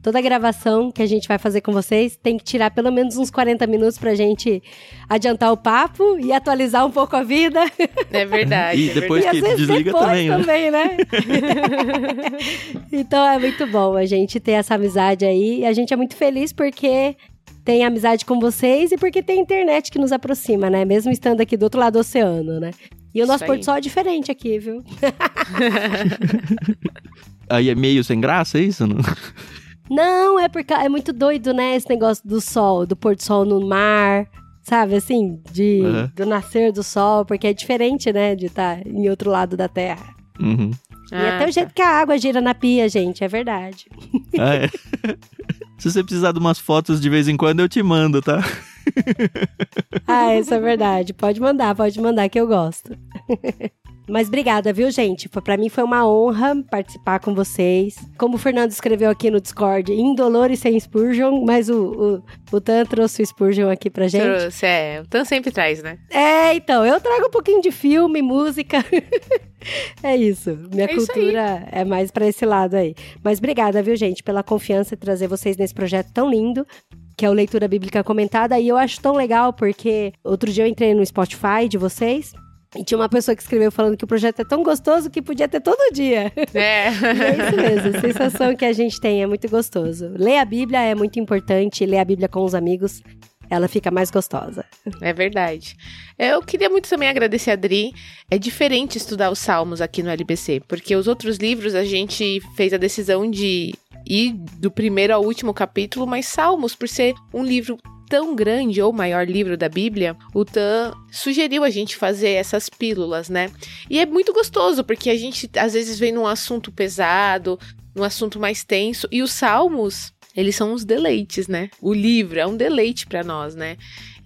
toda gravação que a gente vai fazer com vocês tem que tirar pelo menos uns 40 minutos pra gente adiantar o papo e atualizar um pouco a vida. É verdade. E é depois e às que vezes desliga depois também, né? também, né? então é muito bom a gente ter essa amizade aí. E a gente é muito feliz porque tem amizade com vocês e porque tem internet que nos aproxima, né? Mesmo estando aqui do outro lado do oceano, né? E o Isso nosso aí. Porto Sol é diferente aqui, viu? Aí é meio sem graça, é isso? Não? Não, é porque é muito doido, né? Esse negócio do sol, do pôr do sol no mar, sabe? Assim, de, Uhum. do nascer do sol, porque é diferente, né? De estar em outro lado da Terra. Uhum. e Ah, até o jeito que a água gira na pia, gente, é verdade. Ah, é. Se você precisar de umas fotos de vez em quando, eu te mando, tá? Ah, isso é verdade. Pode mandar, pode mandar que eu gosto. Mas obrigada, viu, gente? Foi- Pra mim foi uma honra participar com vocês. Como o Fernando escreveu aqui no Discord, indolor e sem Spurgeon, mas o, o, o Tan trouxe o Spurgeon aqui pra gente. Trouxe, é. O Tan sempre traz, né? É, então, eu trago um pouquinho de filme, música. é isso. Minha É isso cultura é mais pra esse lado aí. Mas obrigada, viu, gente, pela confiança e trazer vocês nesse projeto tão lindo. Que é o Leitura Bíblica Comentada. E eu acho tão legal porque outro dia eu entrei no Spotify de vocês. E tinha uma pessoa que escreveu falando que o projeto é tão gostoso que podia ter todo dia. É. É isso mesmo, a sensação que a gente tem é muito gostoso. Ler a Bíblia é muito importante, ler a Bíblia com os amigos, ela fica mais gostosa. É verdade. Eu queria muito também agradecer a Dri. É diferente estudar os Salmos aqui no LBC, porque os outros livros a gente fez a decisão de ir do primeiro ao último capítulo, mas Salmos, por ser um livro tão grande ou maior livro da Bíblia, o Tan sugeriu a gente fazer essas pílulas, né? E é muito gostoso, porque a gente às vezes vem num assunto pesado, num assunto mais tenso, e os Salmos, eles são uns deleites, né? O livro é um deleite pra nós, né?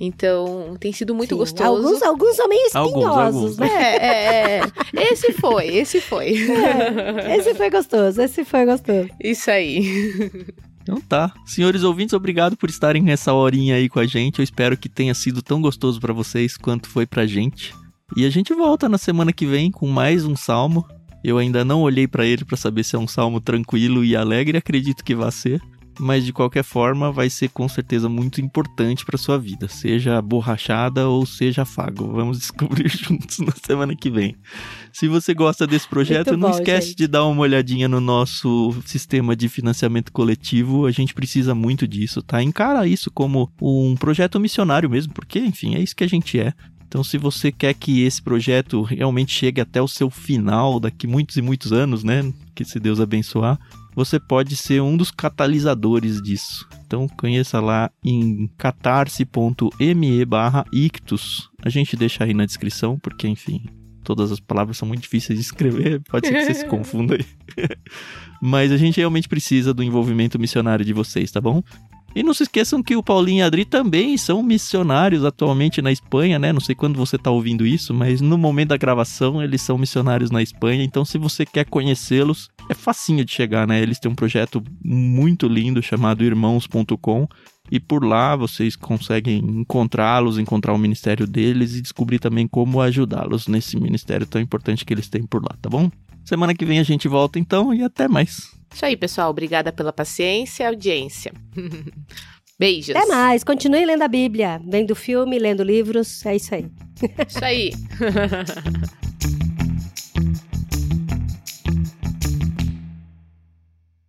Então, tem sido muito Sim, gostoso. Alguns, alguns são meio Alguns, espinhosos, alguns. né? É, é, é. Esse foi, esse foi. É, esse foi gostoso, esse foi gostoso. Isso aí. Então tá. Senhores ouvintes, obrigado por estarem nessa horinha aí com a gente. Eu espero que tenha sido tão gostoso pra vocês quanto foi pra gente. E a gente volta na semana que vem com mais um salmo. Eu ainda não olhei pra ele pra saber se é um salmo tranquilo e alegre, acredito que vai ser. Mas de qualquer forma, vai ser com certeza muito importante pra sua vida, seja borrachada ou seja afago. Vamos descobrir juntos na semana que vem. Se você gosta desse projeto, não esquece gente. de dar uma olhadinha no nosso sistema de financiamento coletivo. A gente precisa muito disso, tá? Encara isso como um projeto missionário mesmo, porque, enfim, é isso que a gente é. Então, se você quer que esse projeto realmente chegue até o seu final, daqui muitos e muitos anos, né? Que se Deus abençoar, você pode ser um dos catalisadores disso. Então, conheça lá em catarse.me barra ictus. A gente deixa aí na descrição, porque, enfim, todas as palavras são muito difíceis de escrever, pode ser que você se confunda aí. Mas a gente realmente precisa do envolvimento missionário de vocês, tá bom? E não se esqueçam que o Paulinho e a Adri também são missionários atualmente na Espanha, né? Não sei quando você tá ouvindo isso, mas no momento da gravação eles são missionários na Espanha. Então, se você quer conhecê-los, é facinho de chegar, né? Eles têm um projeto muito lindo chamado irmãos.com. E por lá vocês conseguem encontrá-los, encontrar o ministério deles e descobrir também como ajudá-los nesse ministério tão importante que eles têm por lá, tá bom? Semana que vem a gente volta então e até mais. Isso aí, pessoal. Obrigada pela paciência e audiência. Beijos. Até mais, continue lendo a Bíblia, vendo filme, lendo livros, é isso aí. Isso aí.